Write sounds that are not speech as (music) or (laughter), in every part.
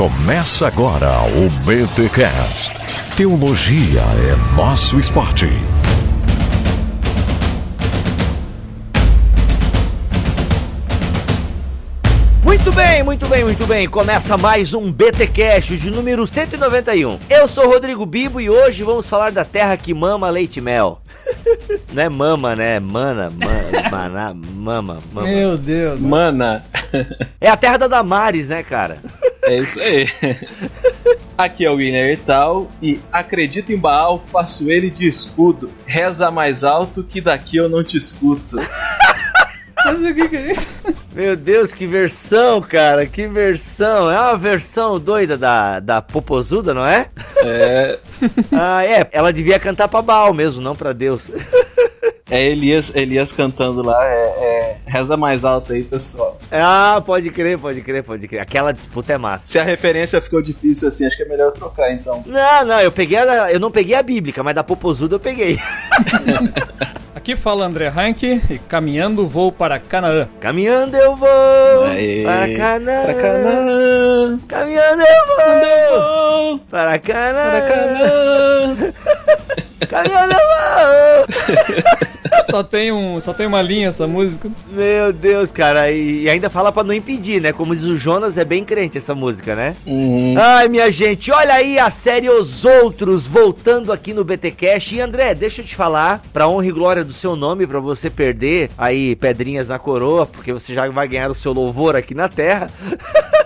Começa agora o BTCast. Teologia é nosso esporte. Muito bem, muito bem, muito bem. Começa mais um BT Cash de número 191. Eu sou Rodrigo Bibo e hoje vamos falar da terra que mama leite e mel. (laughs) Não é mama, né? Mana, ma, maná, mama, mama. Meu Deus. Mana. É a terra da Damares, né, cara? (laughs) É isso aí. (laughs) Aqui é o Guilherme Tal e acredito em Baal, faço ele de escudo. Reza mais alto que daqui eu não te escuto. (laughs) Mas o que, que é isso? Meu Deus, que versão, cara, que versão. É uma versão doida da, da Popozuda, não é? É. (laughs) Ah, é. Ela devia cantar pra Baal mesmo, não pra Deus. É Elias, Elias cantando lá, é, é, reza mais alto aí, pessoal. Ah, pode crer, pode crer, pode crer. Aquela disputa é massa. Se a referência ficou difícil assim, acho que é melhor trocar então. Não, não, eu peguei a, eu não peguei a bíblica, mas da Popozuda eu peguei. (laughs) Aqui fala André Heinck e caminhando vou para Canaã. Caminhando eu vou Aê. para Canaã. Pra Canaã, Caminhando eu vou vou para Canaã. pra Canaã. (laughs) Caminhando eu vou. (laughs) Só tem, um, só tem uma linha essa música. Meu Deus, cara, e, ainda fala pra não impedir, né? Como diz o Jonas, é bem crente essa música, né? Uhum. Ai, minha gente, olha aí a série Os Outros voltando aqui no BT Cash. E André, deixa eu te falar, pra honra e glória do seu nome, pra você perder aí pedrinhas na coroa, porque você já vai ganhar o seu louvor aqui na terra. (laughs)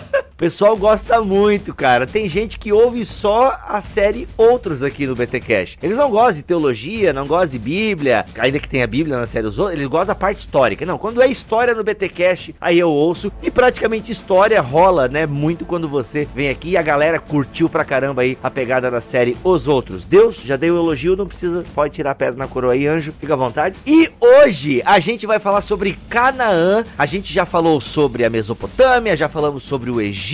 Pessoal gosta muito, cara. Tem gente que ouve só a série Outros aqui no BT Cash. Eles não gostam de teologia, não gostam de Bíblia, ainda que tenha Bíblia na série Os Outros, eles gostam da parte histórica. Não, quando é história no BT Cash, aí eu ouço. E praticamente história rola, né? Muito quando você vem aqui e a galera curtiu pra caramba aí a pegada da série Os Outros. Deus, já dei o elogio, não precisa, pode tirar a pedra na coroa aí, anjo, fica à vontade. E hoje a gente vai falar sobre Canaã. A gente já falou sobre a Mesopotâmia, já falamos sobre o Egito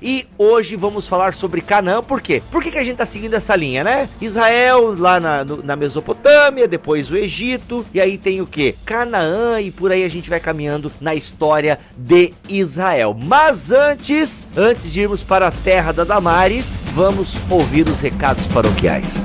e hoje vamos falar sobre Canaã. Por quê? Por que, que a gente tá seguindo essa linha, né? Israel lá na, no- na Mesopotâmia, depois o Egito, e aí tem o que? Canaã, e por aí a gente vai caminhando na história de Israel. Mas antes, antes de irmos para a terra da Damares, vamos ouvir os recados paroquiais.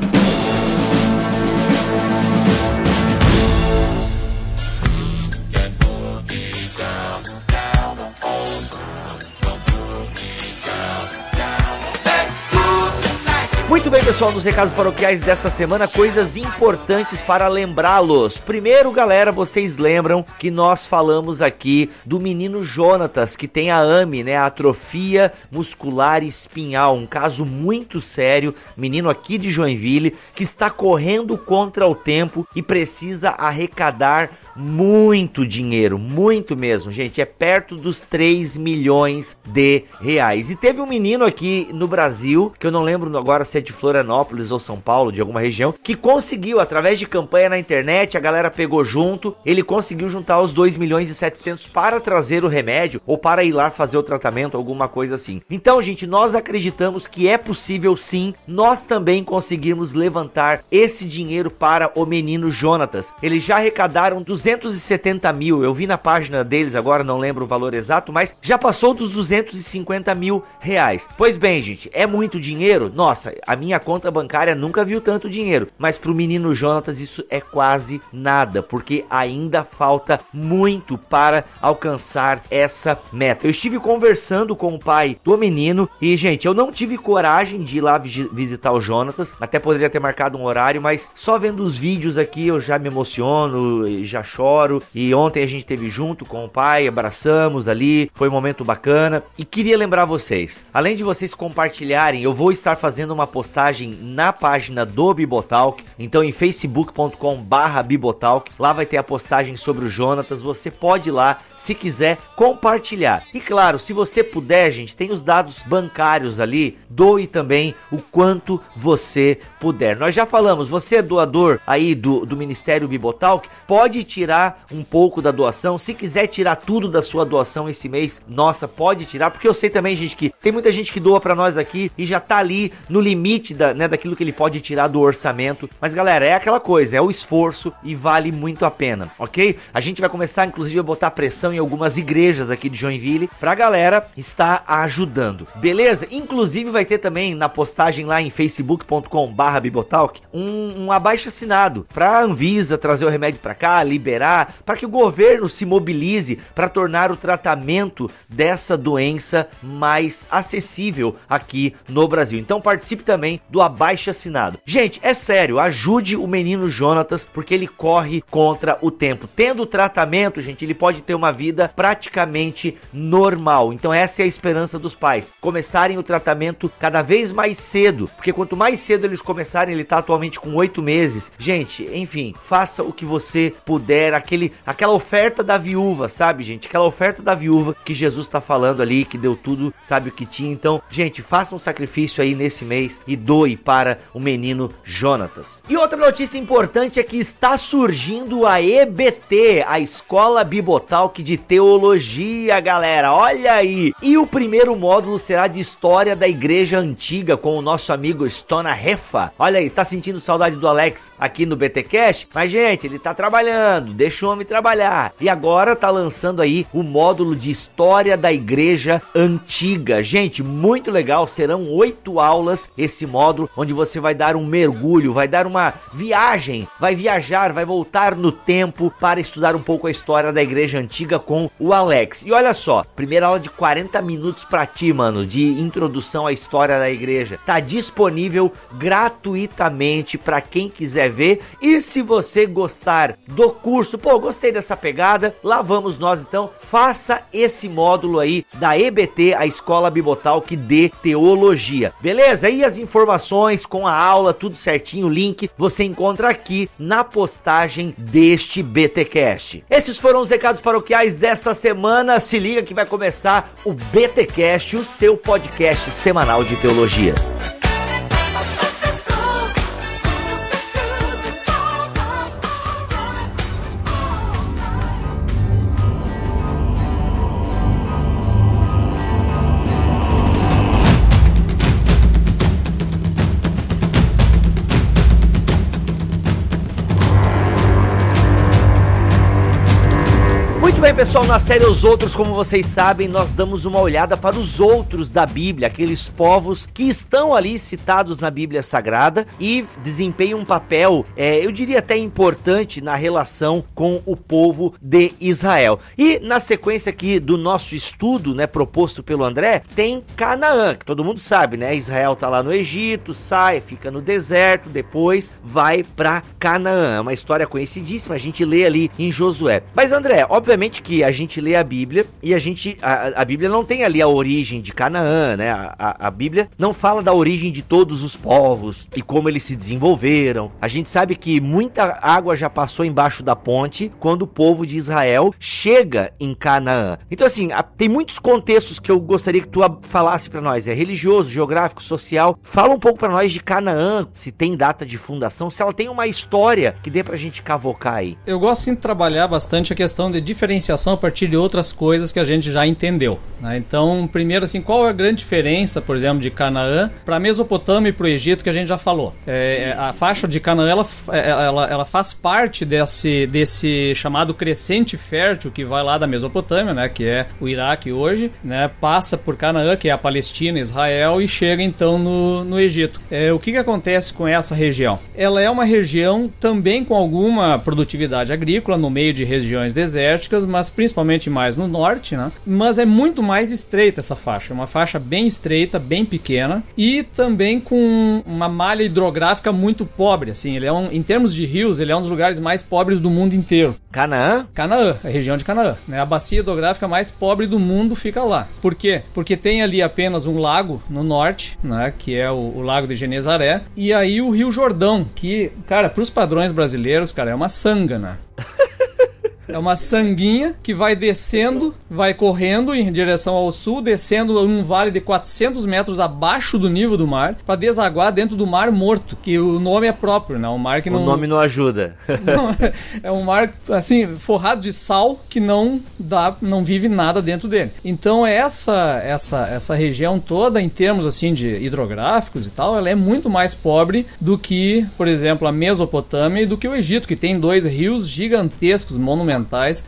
सुबह pessoal, nos recados paroquiais dessa semana, coisas importantes para lembrá-los. Primeiro, galera, vocês lembram que nós falamos aqui do menino Jonatas, que tem a AME, né, a atrofia muscular espinhal, um caso muito sério, menino aqui de Joinville, que está correndo contra o tempo e precisa arrecadar muito dinheiro, muito mesmo, gente. É perto dos 3 milhões de reais. E teve um menino aqui no Brasil, que eu não lembro agora se é de Florianópolis ou São Paulo, de alguma região, que conseguiu, através de campanha na internet, a galera pegou junto, ele conseguiu juntar os 2 milhões e 700 para trazer o remédio ou para ir lá fazer o tratamento, alguma coisa assim. Então, gente, nós acreditamos que é possível sim, nós também conseguirmos levantar esse dinheiro para o menino Jonatas. Eles já arrecadaram 270 mil, eu vi na página deles agora, não lembro o valor exato, mas já passou dos 250 mil reais. Pois bem, gente, é muito dinheiro? Nossa, a minha conta bancária nunca viu tanto dinheiro, mas pro menino Jonatas isso é quase nada, porque ainda falta muito para alcançar essa meta. Eu estive conversando com o pai do menino e, gente, eu não tive coragem de ir lá visi- visitar o Jonatas, até poderia ter marcado um horário, mas só vendo os vídeos aqui eu já me emociono, já choro. E ontem a gente esteve junto com o pai, abraçamos ali, foi um momento bacana. E queria lembrar vocês, além de vocês compartilharem, eu vou estar fazendo uma postagem na página do Bibotalk, então em facebook.com barra Bibotalk, lá vai ter a postagem sobre o Jonatas, você pode ir lá, se quiser, compartilhar. E claro, se você puder, gente, tem os dados bancários ali, doe também o quanto você puder. Nós já falamos, você é doador aí do, do Ministério Bibotalk, pode tirar um pouco da doação, se quiser tirar tudo da sua doação esse mês, nossa, pode tirar, porque eu sei também, gente, que tem muita gente que doa pra nós aqui e já tá ali no limite limite né, daquilo que ele pode tirar do orçamento. Mas galera, é aquela coisa, é o esforço e vale muito a pena, ok? A gente vai começar inclusive a botar pressão em algumas igrejas aqui de Joinville pra galera estar ajudando, beleza? Inclusive vai ter também na postagem lá em facebook.com/barra Bibotalk um, um abaixo assinado pra Anvisa trazer o remédio para cá, liberar, para que o governo se mobilize para tornar o tratamento dessa doença mais acessível aqui no Brasil. Então participe também do abaixo assinado. Gente, é sério, ajude o menino Jonatas porque ele corre contra o tempo. Tendo tratamento, gente, ele pode ter uma vida praticamente normal. Então essa é a esperança dos pais, começarem o tratamento cada vez mais cedo, porque quanto mais cedo eles começarem, ele tá atualmente com oito meses. Gente, enfim, faça o que você puder, aquele, aquela oferta da viúva, sabe, gente? Aquela oferta da viúva que Jesus está falando ali, que deu tudo, sabe o que tinha. Então, gente, faça um sacrifício aí nesse mês e doe para o menino Jonatas. E outra notícia importante é que está surgindo a EBT, a Escola Bibotalk de Teologia, galera. Olha aí! E o primeiro módulo será de História da Igreja Antiga com o nosso amigo Stona Refa. Olha aí, tá sentindo saudade do Alex aqui no BTcast? Mas gente, ele tá trabalhando, deixa o homem trabalhar. E agora tá lançando aí o módulo de História da Igreja Antiga. Gente, muito legal, serão oito aulas esse módulo, onde você vai dar um mergulho, vai dar uma viagem, vai viajar, vai voltar no tempo para estudar um pouco a história da Igreja Antiga com o Alex. E olha só, primeira aula de 40 minutos para ti, mano, de introdução à história da igreja. Tá disponível gratuitamente para quem quiser ver. E se você gostar do curso, pô, gostei dessa pegada, lá vamos nós então. Faça esse módulo aí da EBT, a Escola Bibotal que dê teologia. Beleza? E as informações com a aula, tudo certinho, o link você encontra aqui na postagem deste BTcast. Esses foram os recados paroquiais dessa semana. Se liga que vai começar o BTcast, o seu podcast semanal de teologia. Pessoal, na série Os Outros, como vocês sabem, nós damos uma olhada para os outros da Bíblia, aqueles povos que estão ali citados na Bíblia Sagrada e desempenham um papel, é, eu diria até importante, na relação com o povo de Israel. E na sequência aqui do nosso estudo, né, proposto pelo André, tem Canaã, que todo mundo sabe, né? Israel tá lá no Egito, sai, fica no deserto, depois vai para Canaã. É uma história conhecidíssima, a gente lê ali em Josué. Mas André, obviamente que que a gente lê a Bíblia e a gente. A, a Bíblia não tem ali a origem de Canaã, né? A, a, a, Bíblia não fala da origem de todos os povos e como eles se desenvolveram. A gente sabe que muita água já passou embaixo da ponte quando o povo de Israel chega em Canaã. Então, assim, tem muitos contextos que eu gostaria que tu falasse para nós. É religioso, geográfico, social. Fala um pouco para nós de Canaã, se tem data de fundação, se ela tem uma história que dê pra gente cavocar aí. Eu gosto sim de trabalhar bastante a questão de diferenciação a partir de outras coisas que a gente já entendeu. Né? Então, primeiro, assim, qual é a grande diferença, por exemplo, de Canaã para a Mesopotâmia e para o Egito que a gente já falou? É, a faixa de Canaã ela, é, ela, ela faz parte desse, desse chamado crescente fértil que vai lá da Mesopotâmia, né, que é o Iraque hoje, né, passa por Canaã, que é a Palestina, Israel, e chega então no, no Egito. É, o que, que acontece com essa região? Ela é uma região também com alguma produtividade agrícola no meio de regiões desérticas, mas principalmente mais no norte, né? Mas é muito mais estreita essa faixa, uma faixa bem estreita, bem pequena e também com uma malha hidrográfica muito pobre, assim, ele é um, em termos de rios, ele é um dos lugares mais pobres do mundo inteiro. Canaã? Canaã, a região de Canaã, né? A bacia hidrográfica mais pobre do mundo fica lá. Por quê? Porque tem ali apenas um lago no norte, né, que é o, o lago de Genezaré, e aí o Rio Jordão, que, cara, para os padrões brasileiros, cara, é uma sanga, né? (laughs) É uma sanguinha que vai descendo, vai correndo em direção ao sul, descendo um vale de 400 metros abaixo do nível do mar, para desaguar dentro do Mar Morto, que o nome é próprio, né? Um mar que não. O nome não ajuda. (laughs) Não, é um mar assim forrado de sal que não dá, não vive nada dentro dele. Então essa essa essa região toda em termos assim de hidrográficos e tal, ela é muito mais pobre do que, por exemplo, a Mesopotâmia e do que o Egito, que tem dois rios gigantescos, monumentais,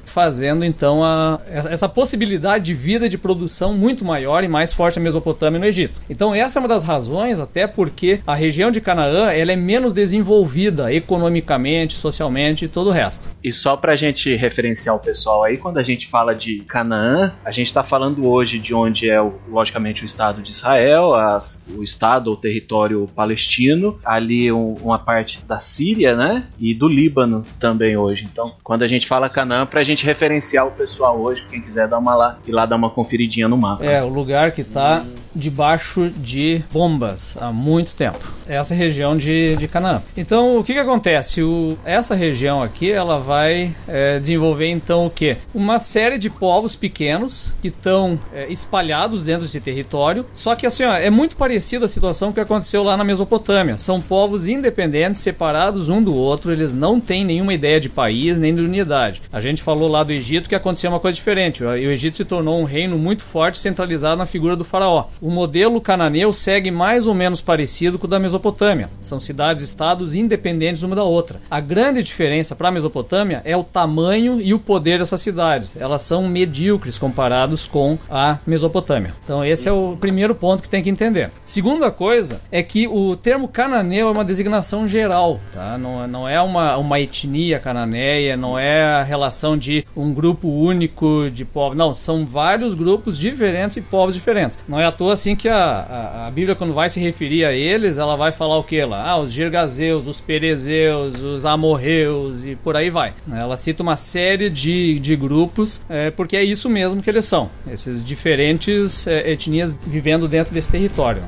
fazendo então a, essa possibilidade de vida de produção muito maior e mais forte na Mesopotâmia no Egito. Então essa é uma das razões, até porque a região de Canaã ela é menos desenvolvida economicamente, socialmente e todo o resto. E só pra gente referenciar o pessoal aí, quando a gente fala de Canaã, a gente está falando hoje de onde é, logicamente, o Estado de Israel, as, o Estado ou território palestino, ali um, uma parte da Síria, né? E do Líbano também hoje. Então, quando a gente fala Canaã, pra gente referenciar o pessoal hoje, quem quiser dar uma lá e lá dar uma conferidinha no mapa. É, o lugar que tá debaixo de bombas há muito tempo. Essa região de, de Canaã. Então, o que que acontece? O, essa região aqui, ela vai é, desenvolver então o que? Uma série de povos pequenos que estão é, espalhados dentro desse território. Só que assim, ó, é muito parecida a situação que aconteceu lá na Mesopotâmia. São povos independentes, separados um do outro. Eles não têm nenhuma ideia de país nem de unidade. A gente falou lá do Egito que aconteceu uma coisa diferente. O Egito se tornou um reino muito forte, centralizado na figura do faraó. O modelo cananeu segue mais ou menos parecido com o da Mesopotâmia. São cidades-estados independentes uma da outra. A grande diferença para a Mesopotâmia é o tamanho e o poder dessas cidades. Elas são medíocres comparados com a Mesopotâmia. Então esse é o primeiro ponto que tem que entender. Segunda coisa é que o termo cananeu é uma designação geral, tá? Não, não é uma, uma etnia cananeia, não é a relação de um grupo único de povos. Não, são vários grupos diferentes e povos diferentes. Não é à toa assim que a, a, a Bíblia, quando vai se referir a eles, ela vai falar o que lá? Ah, os Girgazeus, os Perezeus, os Amorreus e por aí vai. Ela cita uma série de, de grupos, é, porque é isso mesmo que eles são. Esses diferentes é, etnias vivendo dentro desse território.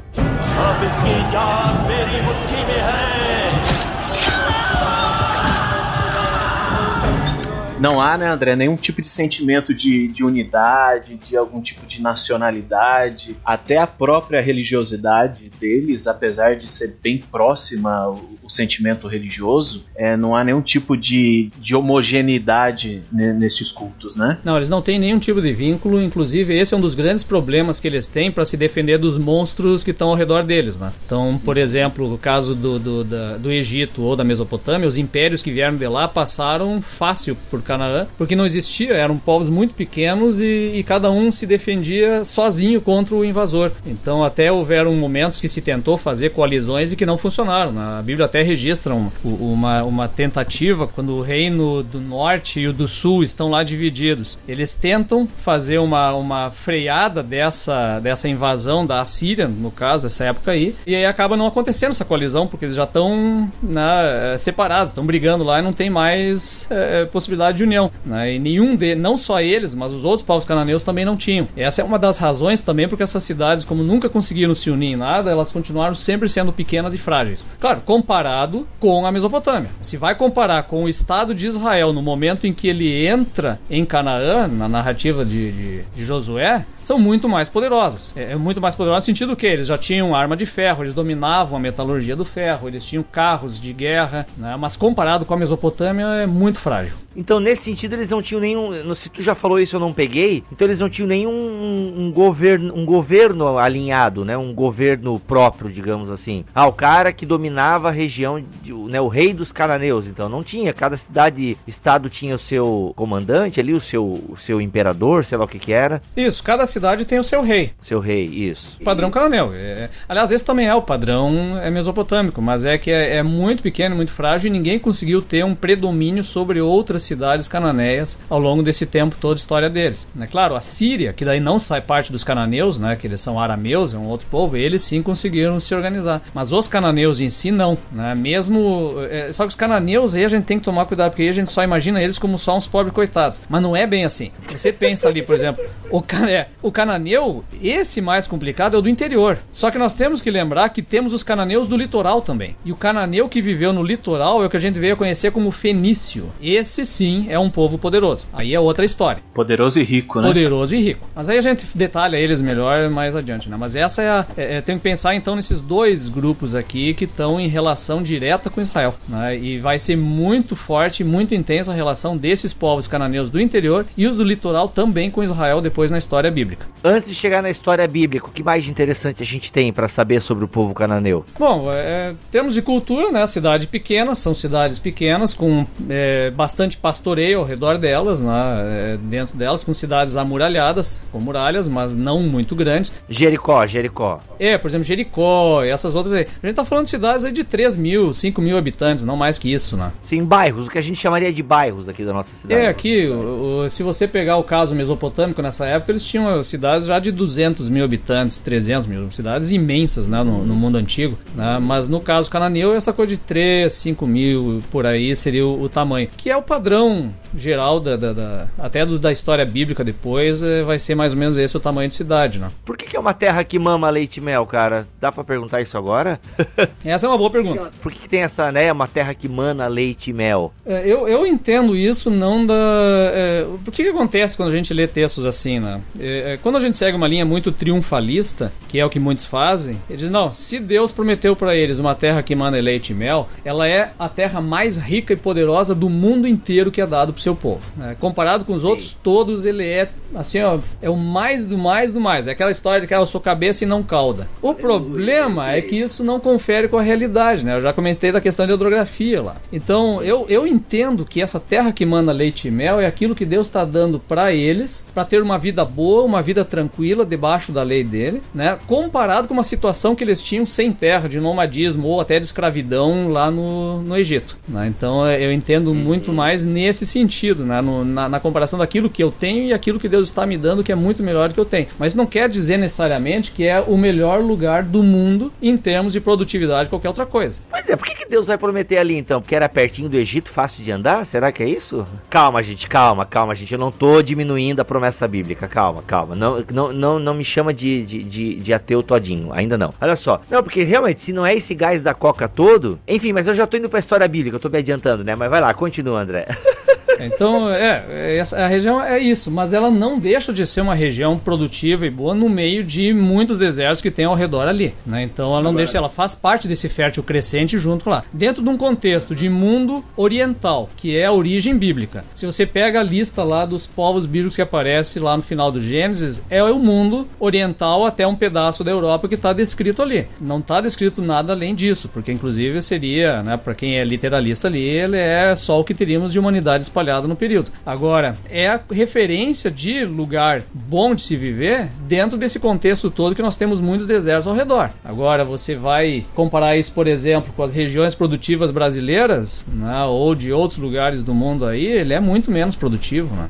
Não há, né, André, nenhum tipo de sentimento de, de unidade, de algum tipo de nacionalidade, até a própria religiosidade deles, apesar de ser bem próxima o, o sentimento religioso, é, não há nenhum tipo de, de homogeneidade nestes cultos, né? Não, eles não têm nenhum tipo de vínculo, inclusive esse é um dos grandes problemas que eles têm para se defender dos monstros que estão ao redor deles, né? Então, por exemplo, o caso do, do, da, do Egito ou da Mesopotâmia, os impérios que vieram de lá passaram fácil por Canaã, porque não existia, eram povos muito pequenos e, e, cada um se defendia sozinho contra o invasor. Então até houveram momentos que se tentou fazer coalizões e que não funcionaram. A Bíblia até registra uma, uma tentativa quando o reino do norte e o do sul estão lá divididos. Eles tentam fazer uma, uma freada dessa, dessa invasão da Assíria, no caso, essa época aí, e aí acaba não acontecendo essa coalizão, porque eles já estão né, separados, estão brigando lá e não tem mais é, possibilidade de união. Né? E nenhum de, não só eles, mas os outros povos cananeus também não tinham. Essa é uma das razões também porque essas cidades, como nunca conseguiram se unir em nada, elas continuaram sempre sendo pequenas e frágeis. Claro, comparado com a Mesopotâmia. Se vai comparar com o Estado de Israel no momento em que ele entra em Canaã, na narrativa de, de, de Josué, são muito mais poderosos. É, é, muito mais poderosos no sentido que eles já tinham arma de ferro, eles dominavam a metalurgia do ferro, eles tinham carros de guerra, né? mas comparado com a Mesopotâmia é muito frágil. Então, nesse sentido, eles não tinham nenhum. Se tu já falou isso, eu não peguei. Então, eles não tinham nenhum um, um governo, um governo alinhado, né? Um governo próprio, digamos assim. Ah, o cara que dominava a região, de, né? O rei dos cananeus. Então, não tinha. Cada cidade, estado tinha o seu comandante ali, o seu, o seu imperador, sei lá o que que era. Isso. Cada cidade tem o seu rei. Seu rei, isso. Padrão cananeu. É, aliás, esse também é o padrão é mesopotâmico, mas é que é, é muito pequeno, muito frágil e ninguém conseguiu ter um predomínio sobre outras cidades cananeias ao longo desse tempo toda a história deles. É claro, a Síria, que daí não sai parte dos cananeus, né, que eles são arameus, é um outro povo, eles sim conseguiram se organizar. Mas os cananeus em si não, né? Mesmo é, só que os cananeus aí a gente tem que tomar cuidado porque aí a gente só imagina eles como só uns pobres coitados. Mas não é bem assim. Você pensa ali, por exemplo, o, é, o cananeu, esse mais complicado é o do interior. Só que nós temos que lembrar que temos os cananeus do litoral também. E o cananeu que viveu no litoral é o que a gente veio a conhecer como fenício. Esse sim é um povo poderoso. Aí é outra história. Poderoso e rico, né? Poderoso e rico. Mas aí a gente detalha eles melhor mais adiante, né? Mas essa é a. É, é, tem que pensar então nesses dois grupos aqui que estão em relação direta com Israel. Né? E vai ser muito forte, muito intensa a relação desses povos cananeus do interior e os do litoral também com Israel depois na história bíblica. Antes de chegar na história bíblica, o que mais de interessante a gente tem para saber sobre o povo cananeu? Bom, é, termos de cultura, né? Cidade pequena, são cidades pequenas com é, bastante pastoreio ao redor delas, né? Dentro delas, com cidades amuralhadas, com muralhas, mas não muito grandes. Jericó, Jericó. É, por exemplo, Jericó, essas outras aí. A gente tá falando de cidades aí de 3 mil, 5 mil habitantes, não mais que isso, né? Sim, bairros, o que a gente chamaria de bairros aqui da nossa cidade. É, aqui, o, o, se você pegar o caso mesopotâmico nessa época, eles tinham cidades já de 200 mil habitantes, 300 mil, cidades imensas, né, no, no mundo antigo, né? Mas no caso cananeu, essa coisa de 3, 5 mil, por aí seria o, o tamanho, que é o padrão patrão geral da, da, da até do, da história bíblica depois, é, vai ser mais ou menos esse o tamanho de cidade, né? Por que, que é uma terra que mama leite e mel, cara? Dá para perguntar isso agora? (laughs) essa é uma boa pergunta. Por que, que tem essa, né, uma terra que mana leite e mel? É, eu, eu entendo isso não da... É, o que, que acontece quando a gente lê textos assim, né? É, é, quando a gente segue uma linha muito triunfalista, que é o que muitos fazem, eles dizem, não, se Deus prometeu para eles uma terra que mana leite e mel, ela é a terra mais rica e poderosa do mundo inteiro que é dado pro seu povo. Né? Comparado com os outros todos, ele é assim, ó, é o mais do mais do mais. É aquela história de que ah, eu sou cabeça e não cauda. O problema é que isso não confere com a realidade, né? Eu já comentei da questão de hidrografia lá. Então, eu, eu entendo que essa terra que manda leite e mel é aquilo que Deus está dando para eles, para ter uma vida boa, uma vida tranquila debaixo da lei dele, né? Comparado com uma situação que eles tinham sem terra, de nomadismo ou até de escravidão lá no, no Egito. Né? Então, eu entendo muito mais nesse sentido, né? No, na, na comparação daquilo que eu tenho e aquilo que Deus está me dando, que é muito melhor do que eu tenho. Mas não quer dizer necessariamente que é o melhor lugar do mundo em termos de produtividade qualquer outra coisa. Mas é, por que, que Deus vai prometer ali então? Porque era pertinho do Egito, fácil de andar? Será que é isso? Calma, gente, calma, calma, gente. Eu não tô diminuindo a promessa bíblica. Calma, calma. Não, não, não, não me chama de, de, de, de ateu todinho. Ainda não. Olha só. Não, porque realmente, se não é esse gás da coca todo. Enfim, mas eu já tô indo pra história bíblica, eu tô me adiantando, né? Mas vai lá, continua, André. (laughs) Então, é, essa, a região é isso, mas ela não deixa de ser uma região produtiva e boa no meio de muitos desertos que tem ao redor ali. Né? Então, ela não Agora. deixa, ela faz parte desse fértil crescente junto com lá. Dentro de um contexto de mundo oriental, que é a origem bíblica. Se você pega a lista lá dos povos bíblicos que aparece lá no final do Gênesis, é o mundo oriental até um pedaço da Europa que está descrito ali. Não está descrito nada além disso, porque inclusive seria, né, para quem é literalista ali, ele é só o que teríamos de humanidade espalhada no período. Agora, é a referência de lugar bom de se viver dentro desse contexto todo que nós temos muitos desertos ao redor. Agora, você vai comparar isso, por exemplo, com as regiões produtivas brasileiras, né, ou de outros lugares do mundo aí, ele é muito menos produtivo, né?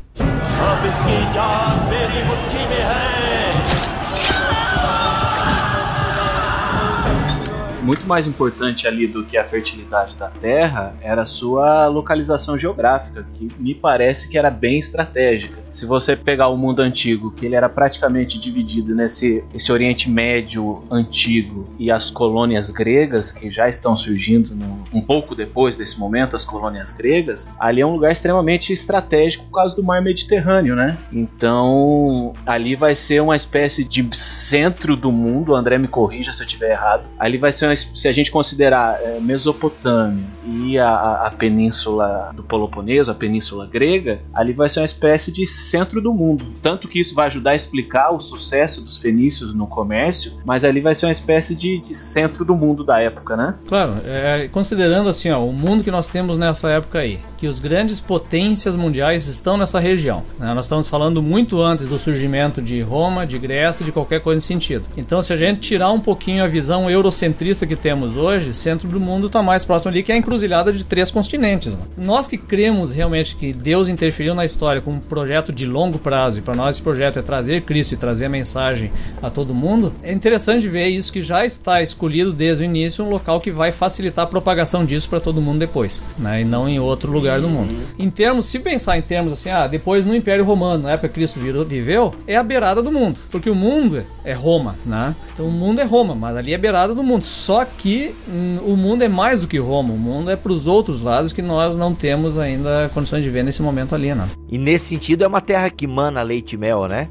Muito mais importante ali do que a fertilidade da terra era a sua localização geográfica, que me parece que era bem estratégica. Se você pegar o mundo antigo, que ele era praticamente dividido nesse esse Oriente Médio antigo e as colônias gregas que já estão surgindo no, um pouco depois desse momento, as colônias gregas, ali é um lugar extremamente estratégico por causa do mar Mediterrâneo, né? Então, ali vai ser uma espécie de centro do mundo, o André me corrija se eu estiver errado. Ali vai ser uma, se a gente considerar é, Mesopotâmia e a, a península do Peloponeso, a península grega, ali vai ser uma espécie de centro do mundo. Tanto que isso vai ajudar a explicar o sucesso dos fenícios no comércio, mas ali vai ser uma espécie de, de centro do mundo da época, né? Claro, é, considerando assim, ó, o mundo que nós temos nessa época aí, que os grandes potências mundiais estão nessa região. Né? Nós estamos falando muito antes do surgimento de Roma, de Grécia, de qualquer coisa nesse sentido. Então, se a gente tirar um pouquinho a visão eurocentrista que temos hoje, centro do mundo está mais próximo ali, que é a encruzilhada de três continentes. Né? Nós que cremos realmente que Deus interferiu na história com um projeto de longo prazo, e para nós esse projeto é trazer Cristo e trazer a mensagem a todo mundo, é interessante ver isso que já está escolhido desde o início, um local que vai facilitar a propagação disso para todo mundo depois, né? e não em outro lugar do mundo. Em termos, se pensar em termos assim, ah, depois no Império Romano, na época que Cristo viveu, é a beirada do mundo, porque o mundo é Roma, né? Então o mundo é Roma, mas ali é a beirada do mundo. Só Só que hum, o mundo é mais do que Roma, o mundo é para os outros lados que nós não temos ainda condições de ver nesse momento ali, né? E nesse sentido é uma terra que mana leite e mel, né?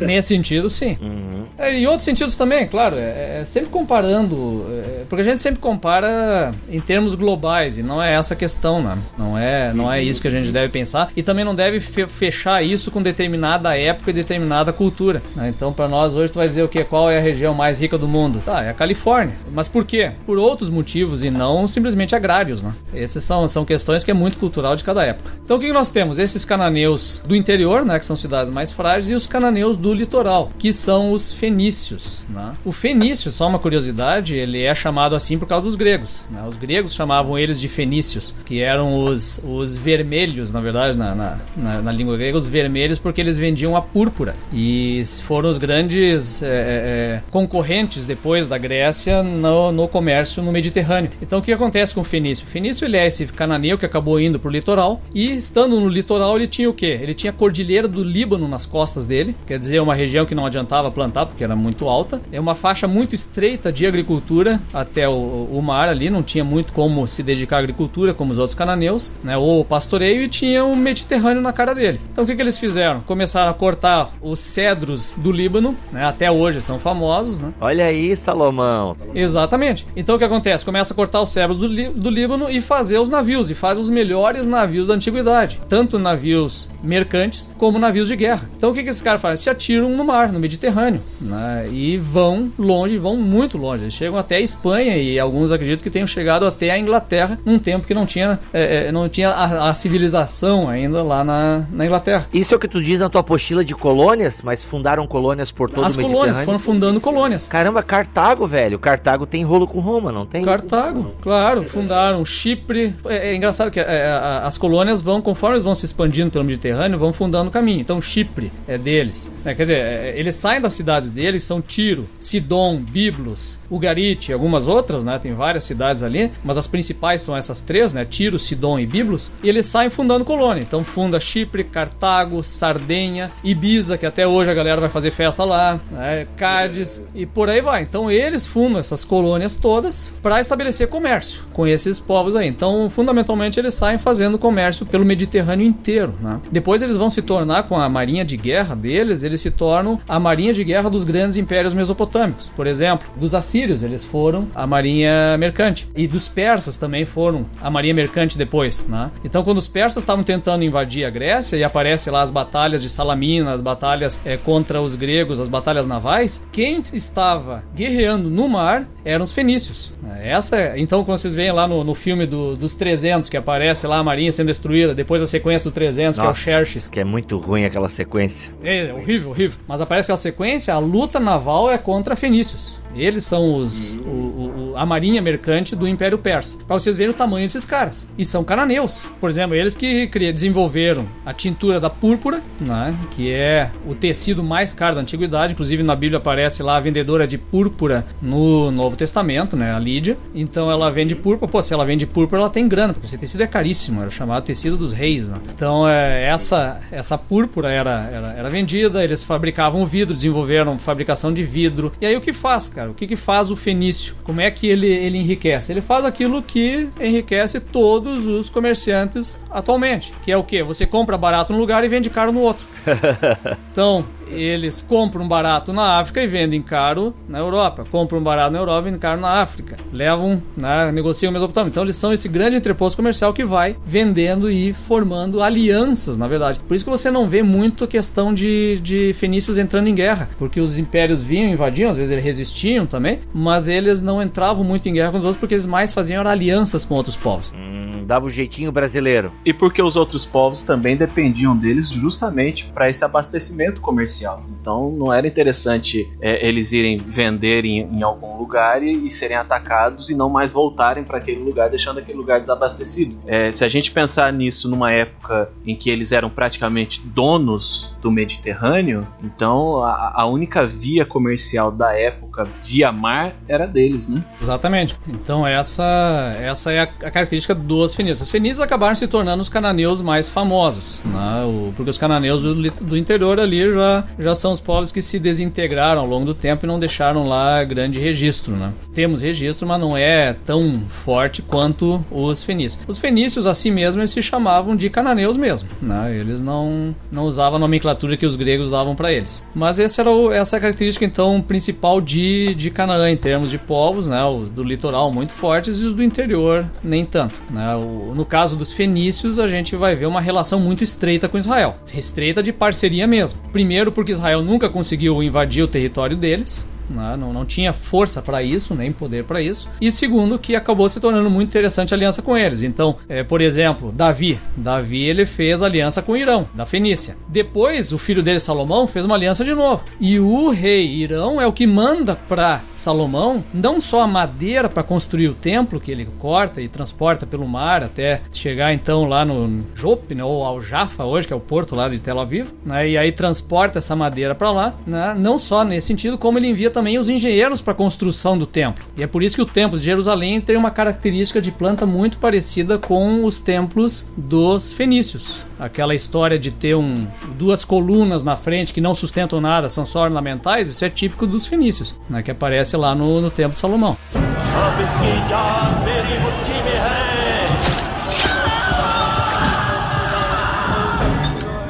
nesse sentido, sim. Uhum. É, em outros sentidos também, claro, é, é sempre comparando, é, porque a gente sempre compara em termos globais e não é essa a questão, né? Não é, não é isso que a gente deve pensar e também não deve fechar isso com determinada época e determinada cultura. Né? Então, para nós hoje, tu vai dizer o que? Qual é a região mais rica do mundo? Tá, é a Califórnia. Mas por quê? Por outros motivos e não simplesmente agrários, né? Essas são, são questões que é muito cultural de cada época. Então, o que nós temos? Esses cananeus do interior, né? Que são cidades mais frágeis, e os cananeus do litoral, que são os fenícios. Né? O fenício, só uma curiosidade, ele é chamado assim por causa dos gregos. Né? Os gregos chamavam eles de fenícios, que eram os, os vermelhos, na verdade, na, na, na, na língua grega, os vermelhos porque eles vendiam a púrpura. E foram os grandes é, é, concorrentes depois da Grécia no, no comércio no Mediterrâneo. Então o que acontece com o fenício? O fenício ele é esse cananeu que acabou indo para o litoral e estando no litoral ele tinha o quê? Ele tinha a cordilheira do Líbano nas costas dele, quer dizer, uma região que não adiantava plantar porque era muito alta. É uma faixa muito estreita de agricultura até o, o mar ali, não tinha muito como se dedicar à agricultura como os outros cananeus, né? Ou pastoreio e tinha o Mediterrâneo na cara dele. Então o que, que eles fizeram? Começaram a cortar os cedros do Líbano, né? Até hoje são famosos, né? Olha aí, Salomão. Exatamente. Então o que acontece? Começa a cortar os cedros do, do Líbano e fazer os navios, e faz os melhores navios da antiguidade, tanto navios mercantes como navios de guerra. Então o que, que esses caras fazem? Se atiram no mar, no Mediterrâneo, né? E vão longe, vão muito longe. Eles chegam até a Espanha e alguns acreditam que tenham chegado até a Inglaterra num tempo que não tinha, é, é não tinha a, a, civilização ainda lá na, na Inglaterra. Isso é o que tu diz na tua apostila de colônias, mas fundaram colônias por todo As o Mediterrâneo? As colônias, foram fundando colônias. Caramba, Cartago, velho. Cartago tem rolo com Roma, não tem? Cartago, claro. Fundaram Chipre. É, é engraçado que é, é as colônias vão, conforme eles vão se expandindo pelo Mediterrâneo, vão fundando o caminho. Então Chipre é deles. É, quer dizer, é, eles saem das cidades deles, são Tiro, Sidon, Biblos, Ugarite algumas outras, né? Tem várias cidades ali, mas as principais são essas três, né? Tiro, Sidon e Biblos. E eles saem fundando colônia. Então funda Chipre, Cartago, Sardenha, Ibiza, que até hoje a galera vai fazer festa lá, né? Cádiz e por aí vai. Então eles fundam essas colônias todas para estabelecer comércio com esses povos aí. Então, fundamentalmente, eles saem fazendo comércio pelo Mediterrâneo inteiro, né? Depois eles vão se tornar com a marinha de guerra deles, eles se tornam a marinha de guerra dos grandes impérios mesopotâmicos. Por exemplo, dos assírios, eles foram a marinha mercante e dos persas também foram a marinha mercante depois, né? Então, quando os persas estavam tentando invadir a Grécia e aparece lá as batalhas de Salamina, as batalhas é, contra os gregos, as batalhas navais, quem estava guerreando no mar eram os fenícios. Essa, é, então, quando vocês veem lá no, no filme do, dos 300 que aparece lá a marinha sendo destruída, depois a sequência do 300 Nossa, que é o Xerxes, que é muito ruim aquela sequência. É, horrível, horrível. Mas aparece aquela sequência, a luta naval é contra fenícios. Eles são os, o, o, a marinha mercante do Império Persa. Para vocês verem o tamanho desses caras. E são cananeus. Por exemplo, eles que desenvolveram a tintura da púrpura, né, que é o tecido mais caro da antiguidade. Inclusive na Bíblia aparece lá a vendedora de púrpura no Novo Testamento, né, a Lídia. Então ela vende púrpura. Pô, se ela vende púrpura, ela tem grana, porque esse tecido é caríssimo. Era chamado tecido dos reis. Né? Então é, essa, essa púrpura era, era, era vendida. Eles fabricavam vidro, desenvolveram fabricação de vidro. E aí o que faz, cara? O que, que faz o fenício? Como é que ele, ele enriquece? Ele faz aquilo que enriquece todos os comerciantes atualmente, que é o que? Você compra barato num lugar e vende caro no outro. (laughs) então, eles compram barato na África e vendem caro na Europa. Compram barato na Europa e vendem caro na África. Levam, né, negociam o Mesopotâmia. Então eles são esse grande entreposto comercial que vai vendendo e formando alianças, na verdade. Por isso que você não vê muito questão de, de fenícios entrando em guerra, porque os impérios vinham, invadiam, às vezes eles resistiam também, mas eles não entravam muito em guerra com os outros porque eles mais faziam alianças com outros povos. Hum, dava o um jeitinho brasileiro. E porque os outros povos também dependiam deles justamente para esse abastecimento comercial comercial. Então não era interessante é, eles irem vender em, em algum lugar e, e, serem atacados e não mais voltarem para aquele lugar, deixando aquele lugar desabastecido. É, se a gente pensar nisso numa época em que eles eram praticamente donos do Mediterrâneo, então a, a única via comercial da época via mar era deles, né? Exatamente. Então essa, essa é a, a característica dos fenícios. Os fenícios acabaram se tornando os cananeus mais famosos, né? o, porque os cananeus do, do interior ali já já são os povos que se desintegraram ao longo do tempo e não deixaram lá grande registro, né? Temos registro, mas não é tão forte quanto os fenícios. Os fenícios, assim mesmo, eles se chamavam de cananeus mesmo, né? Eles não, não usavam a nomenclatura que os gregos davam para eles. Mas essa era o, essa é característica, então, principal de, de Canaã, em termos de povos, né? Os do litoral muito fortes e os do interior nem tanto, né? O, no caso dos fenícios, a gente vai ver uma relação muito estreita com Israel. Estreita de parceria mesmo. Primeiro porque Israel nunca conseguiu invadir o território deles, né? não, não tinha força para isso, nem poder para isso. E segundo, que acabou se tornando muito interessante a aliança com eles. Então, é, por exemplo, Davi. Davi ele fez aliança com Irão, da Fenícia. Depois, o filho dele, Salomão, fez uma aliança de novo. E o rei Irão é o que manda para Salomão não só a madeira para construir o templo, que ele corta e transporta pelo mar até chegar então lá no Jope, né, ou ao Jaffa hoje, que é o porto lá de Tel Aviv, né, e aí transporta essa madeira para lá, né, não só nesse sentido, como ele envia também os engenheiros para a construção do templo. E é por isso que o templo de Jerusalém tem uma característica de planta muito parecida com os templos dos fenícios. Aquela história de ter um, duas colunas na frente que não sustentam nada, são só ornamentais, isso é típico dos fenícios, né, que aparece lá no, no Templo de Salomão.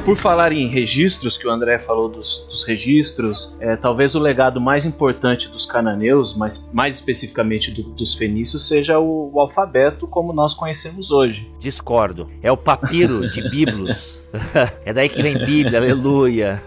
Por falar em registros, que o André falou dos, dos registros, é, talvez o legado mais importante dos cananeus, mas mais especificamente do, dos fenícios, seja o, o, alfabeto como nós conhecemos hoje. Discordo. É o papiro de Biblos. (laughs) (laughs) é daí que vem Bíblia, aleluia.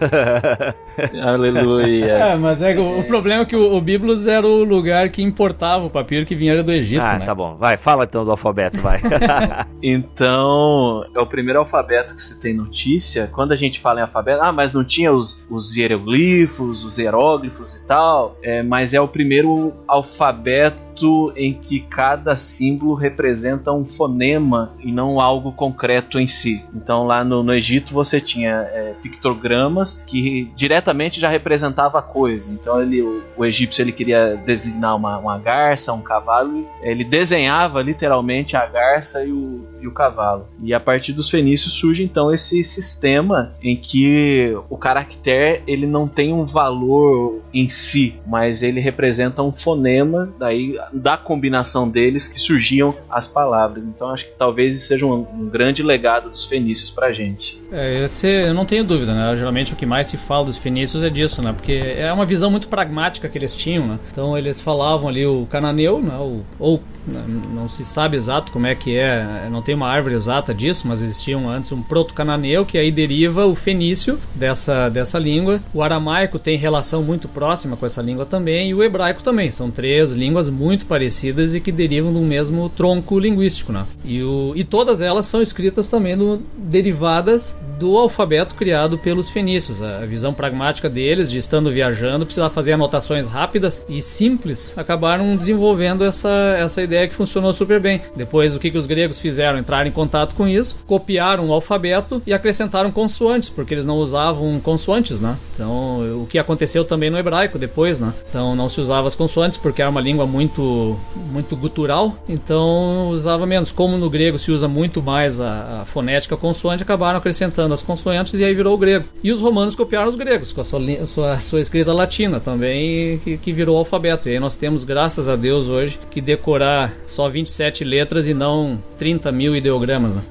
(laughs) aleluia. É, mas é, o, o, problema é que o, o Biblos era o lugar que importava o papiro que vinha do Egito. Ah, né? tá bom. Vai, fala então do alfabeto, vai. (laughs) então, é o primeiro alfabeto que se tem notícia. Quando a gente fala em alfabeto, ah, mas não tinha os, os hieroglifos, os hieróglifos e tal. É, mas é o primeiro alfabeto em que cada símbolo representa um fonema e não algo concreto em si. Então lá no, no Egito você tinha é, pictogramas que diretamente já representava a coisa. Então ele, o, o egípcio ele queria designar uma, uma garça, um cavalo, ele desenhava literalmente a garça e o, e o cavalo. E a partir dos fenícios surge então esse sistema em que o caractere ele não tem um valor em si, mas ele representa um fonema, daí da combinação deles que surgiam as palavras. Então acho que talvez isso seja um, um grande legado dos fenícios pra gente. É, esse eu não tenho dúvida, né? Geralmente o que mais se fala dos fenícios é disso, né? Porque é uma visão muito pragmática que eles tinham, né? Então eles falavam ali o cananeu, né? O, ou não se sabe exato como é que é, não tem uma árvore exata disso, mas existiam antes um proto-cananeu que aí deriva o fenício dessa, dessa língua. O aramaico tem relação muito próxima com essa língua também e o hebraico também. São três línguas muito parecidas e que derivam do mesmo tronco linguístico, né? E, o, e todas elas são escritas também no, derivadas do alfabeto criado pelos fenícios. A visão pragmática deles, de estando viajando, precisar fazer anotações rápidas e simples, acabaram desenvolvendo essa, essa ideia que funcionou super bem. Depois, o que, que os gregos fizeram? Entraram em contato com isso, copiaram o alfabeto e acrescentaram consoantes, porque eles não usavam consoantes, né? Então, o que aconteceu também no hebraico depois, né? Então, não se usava as consoantes porque era uma língua muito, muito gutural, então usava menos. Como no grego se usa muito mais a, a fonética consoante, acabaram acrescentando as consoantes e aí virou o grego. E os romanos copiaram os gregos com a sua, sua, sua escrita latina também, que, que virou o alfabeto. E aí nós temos, graças a Deus, hoje, que decorar só 27 letras e não 30 mil ideogramas. Né?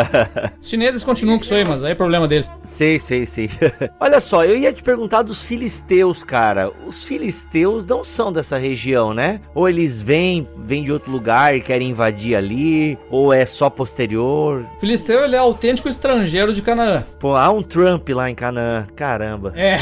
(laughs) Os chineses continuam com isso aí, mas aí é problema deles. Sei, sei, sei. (laughs) Olha só, eu ia te perguntar dos filisteus, cara. Os filisteus não são dessa região, né? Ou eles vêm, vêm de outro lugar e querem invadir ali, ou é só posterior? Filisteu, ele é autêntico estrangeiro de Canaã. Pô, há um Trump lá em Canaã, caramba. É.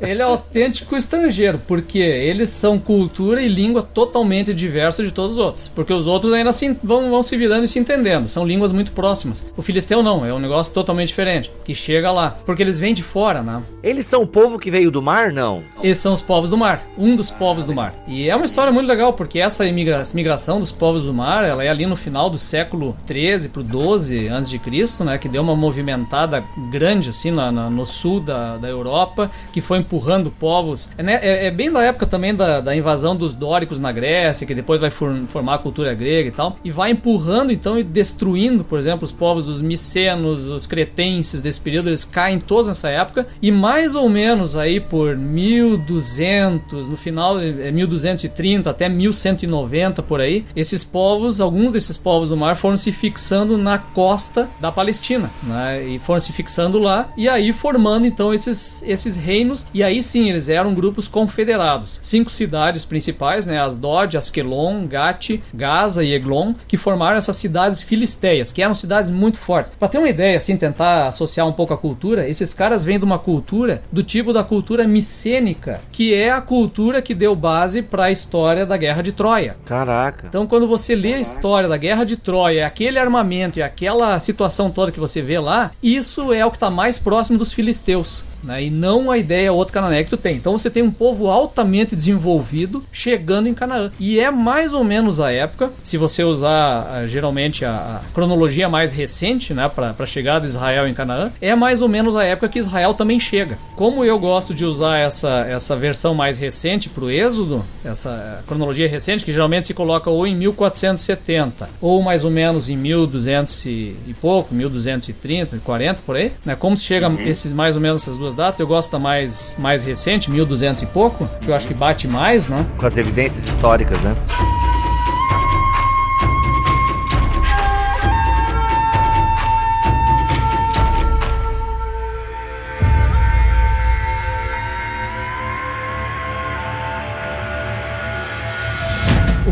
(laughs) ele é autêntico estrangeiro, porque eles são cultura e língua totalmente diversas de todos os outros. Porque os outros ainda assim vão, vão se virando e se entendendo. São línguas muito próximas. O filisteu não, é um negócio totalmente diferente. Que chega lá. Porque eles vêm de fora, né? Eles são o povo que veio do mar, não? Eles são os povos do mar. Um dos povos do mar. E é uma história muito legal, porque essa imigra migração dos povos do mar, ela é ali no final do século 13 pro 12 antes de Cristo, né? Que deu uma movimentada grande, assim, na, na, no sul da, da Europa, que foi empurrando povos. É, né, é, é bem da época também da, da, invasão dos dóricos na Grécia, que depois vai for, formar a cultura grega e tal, e vai empurrando então e destruindo, por exemplo, os povos dos micenos, os cretenses desse período, eles caem todos nessa época, e mais ou menos aí por 1200, no final é 1230 até 1190 por aí, esses povos, alguns desses povos do mar foram se fixando na costa da Palestina, né? E foram se fixando lá e aí formando então esses, esses reinos e aí sim eles eram grupos confederados. Cinco cidades principais, né? Asdod, Askelon, Gati, Gaza e Eglon, que formaram essas cidades filisteias, que eram cidades muito fortes. Para ter uma ideia, assim, tentar associar um pouco a cultura, esses caras vêm de uma cultura do tipo da cultura micênica, que é a cultura que deu base para a história da Guerra de Troia. Caraca. Então, quando você lê a história da Guerra de Troia, aquele armamento e aquela situação toda que você vê lá, isso é o que está mais próximo dos filisteus né? e não a ideia outro canané que tu tem. Então você tem um povo altamente desenvolvido chegando em Canaã. E é mais ou menos a época, se você usar uh, geralmente a, a, cronologia mais recente né, para a chegada de Israel em Canaã, é mais ou menos a época que Israel também chega. Como eu gosto de usar essa, essa versão mais recente para o Êxodo, essa cronologia recente, que geralmente se coloca ou em 1470 ou mais ou menos em 1200 e, e pouco, 1230, 40 por aí, né? Como se chega uhum. esses mais ou menos essas duas datas. Eu gosto da mais, mais recente, 1200 e pouco, que eu acho que bate mais, né? Com as evidências históricas, né?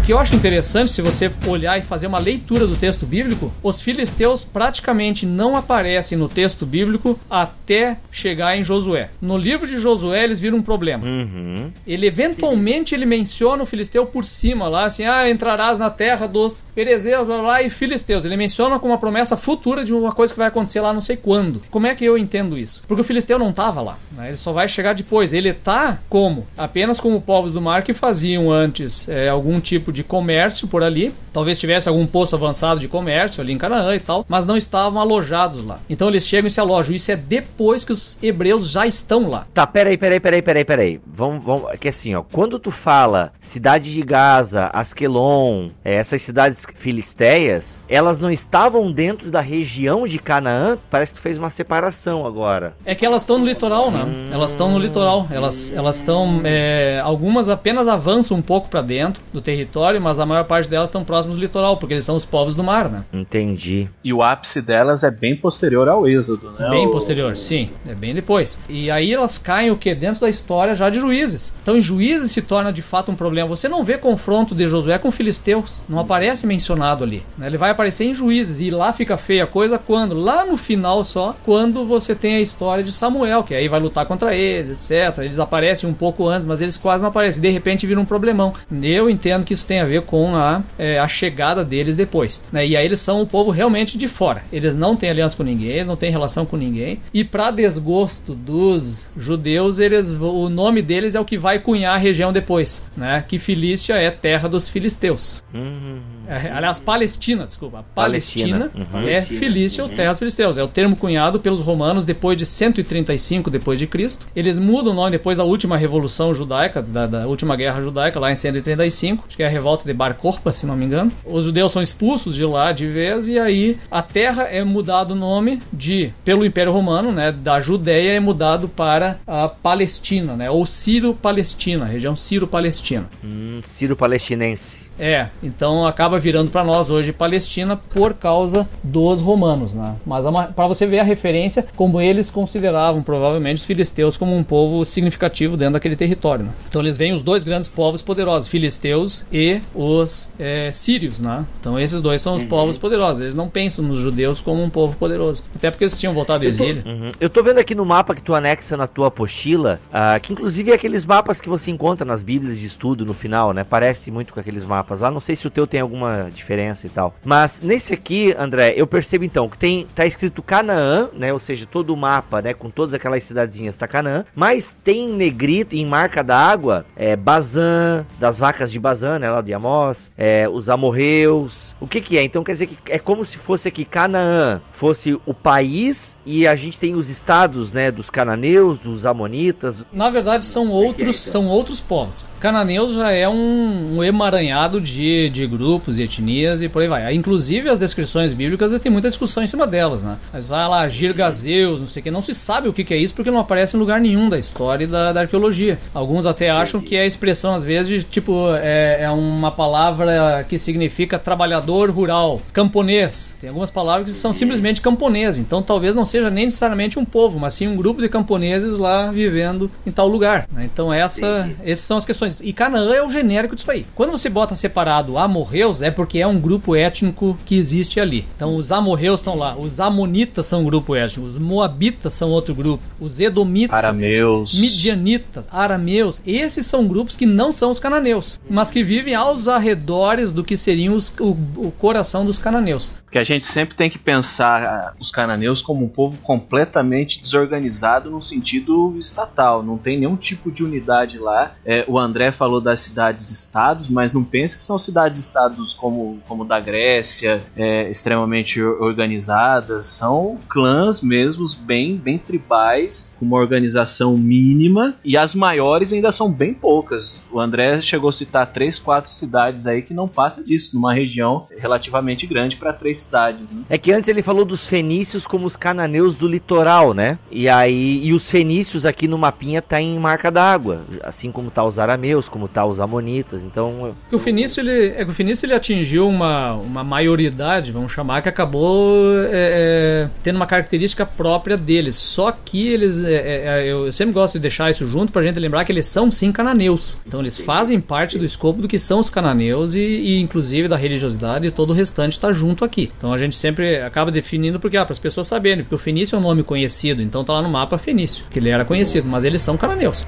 Que eu acho interessante, se você olhar e fazer uma leitura do texto bíblico, os filisteus praticamente não aparecem no texto bíblico até chegar em Josué. No livro de Josué, eles viram um problema. Uhum. Ele eventualmente ele menciona o filisteu por cima lá, assim, ah, entrarás na terra dos perezeus, blá, blá, e filisteus. Ele menciona como uma promessa futura de uma coisa que vai acontecer lá não sei quando. Como é que eu entendo isso? Porque o filisteu não estava lá, né? ele só vai chegar depois. Ele tá como? Apenas como povos do mar que faziam antes é, algum tipo de de comércio por ali. Talvez tivesse algum posto avançado de comércio ali em Canaã e tal, mas não estavam alojados lá. Então eles chegam e se alojam. Isso é depois que os hebreus já estão lá. Tá, peraí, peraí, peraí, peraí, peraí. Vamos, vamos. Que assim, ó, quando tu fala cidade de Gaza, Asquelon, é, essas cidades filisteias, elas não estavam dentro da região de Canaã? Parece que tu fez uma separação agora. É que elas estão no litoral, né? Hum... Elas estão no litoral. Elas elas estão. É, algumas apenas avançam um pouco para dentro do território território, mas a maior parte delas estão próximos do litoral, porque eles são os povos do mar, né? Entendi. E o ápice delas é bem posterior ao Êxodo, né? Bem o... posterior, sim. É bem depois. E aí elas caem o que? Dentro da história já de Juízes. Então em Juízes se torna de fato um problema. Você não vê confronto de Josué com filisteus. Não aparece mencionado ali. Né? Ele vai aparecer em Juízes. E lá fica feia a coisa quando? Lá no final só, quando você tem a história de Samuel, que aí vai lutar contra eles, etc. Eles aparecem um pouco antes, mas eles quase não aparecem. De repente vira um problemão. Eu entendo que isso tem a ver com a, é, a chegada deles depois. Né? E aí eles são o povo realmente de fora. Eles não têm aliança com ninguém, eles não têm relação com ninguém. E para desgosto dos judeus, eles, o nome deles é o que vai cunhar a região depois, né? Que Filístia é terra dos filisteus. Uhum. É, aliás, Palestina, desculpa. Palestina, Palestina uhum. é Filístia uhum. ou terra dos filisteus. É o termo cunhado pelos romanos depois de 135 depois de Cristo. Eles mudam o nome depois da última revolução judaica, da, da última guerra judaica, lá em 135. Acho que é a revolta de Bar Korpa, se não me engano. Os judeus são expulsos de lá de vez e aí a terra é mudado o nome de pelo Império Romano, né, da Judéia é mudado para a Palestina, né, ou Ciro-Palestina, região Ciro-Palestina. Hum, Ciro-palestinense. É, então acaba virando para nós hoje Palestina por causa dos romanos, né? Mas para você ver a referência como eles consideravam provavelmente os filisteus como um povo significativo dentro daquele território. Né? Então eles veem os dois grandes povos poderosos, filisteus e os é, sírios, né? Então esses dois são os uhum. povos poderosos. Eles não pensam nos judeus como um povo poderoso, até porque eles tinham voltado do exílio. Uhum. Eu tô vendo aqui no mapa que tu anexa na tua apostila, uh, que inclusive é aqueles mapas que você encontra nas bíblias de estudo no final, né? Parece muito com aqueles mapas lá. Não sei se o teu tem alguma alguma diferença e tal. Mas nesse aqui, André, eu percebo então que tem tá escrito Canaã, né? Ou seja, todo o mapa, né, com todas aquelas cidadezinhas tá Canaã, mas tem em negrito em marca d'água, é Bazan, das vacas de Bazan, né, lá de Amós, é, os amorreus. O que que é? Então quer dizer que é como se fosse aqui Canaã, fosse o país e a gente tem os estados, né, dos cananeus, dos amonitas. Na verdade são é outros, é, então? são outros povos. Cananeus já é um, um emaranhado de, de grupos e etnias e por aí vai. Inclusive as descrições bíblicas tem muita discussão em cima delas, né? Mas ah lá, Girgazeus, não sei o que, não se sabe o que, que é isso porque não aparece em lugar nenhum da história e da, da arqueologia. Alguns até acham que é a expressão, às vezes, de, tipo, é, é uma palavra que significa trabalhador rural, camponês. Tem algumas palavras que são simplesmente camponês, então talvez não seja nem necessariamente um povo, mas sim um grupo de camponeses lá vivendo em tal lugar. Né? Então essa, essas são as questões. E Canaã é o genérico disso aí. Quando você bota separado amorreus, é porque é um grupo étnico que existe ali. Então os amorreus estão lá, os amonitas são um grupo étnico, os moabitas são outro grupo, os edomitas, arameus, midianitas, arameus, esses são grupos que não são os cananeus, mas que vivem aos arredores do que seriam os, o, o coração dos cananeus. Porque a gente sempre tem que pensar ah, os cananeus como um povo completamente desorganizado no sentido estatal. Não tem nenhum tipo de unidade lá. É, o André falou das cidades-estados, mas não pense que são cidades-estados como, como da Grécia, é, extremamente organizadas. São clãs mesmos, bem, bem tribais, com uma organização mínima. E as maiores ainda são bem poucas. O André chegou a citar três, quatro cidades aí que não passa disso, numa região relativamente grande para três cidades. Né? É que antes ele falou dos fenícios como os cananeus do litoral, né? E aí e os fenícios aqui no mapinha tá em marca d'água, assim como tá os arameus, como tá os amonitas. Então, o fenício ele é que o fenício ele atingiu uma, uma maioridade, vamos chamar, que acabou é, é, tendo uma característica própria deles. Só que eles, é, é, é eu sempre gosto de deixar isso junto pra gente lembrar que eles são sim cananeus. Então eles fazem parte do escopo do que são os cananeus e, e inclusive da religiosidade e todo o restante está junto aqui. Então a gente sempre acaba definindo porque ah, para as pessoas saberem, porque Fenício é um nome conhecido, então tá lá no mapa Fenício, que ele era conhecido, mas eles são cananeus.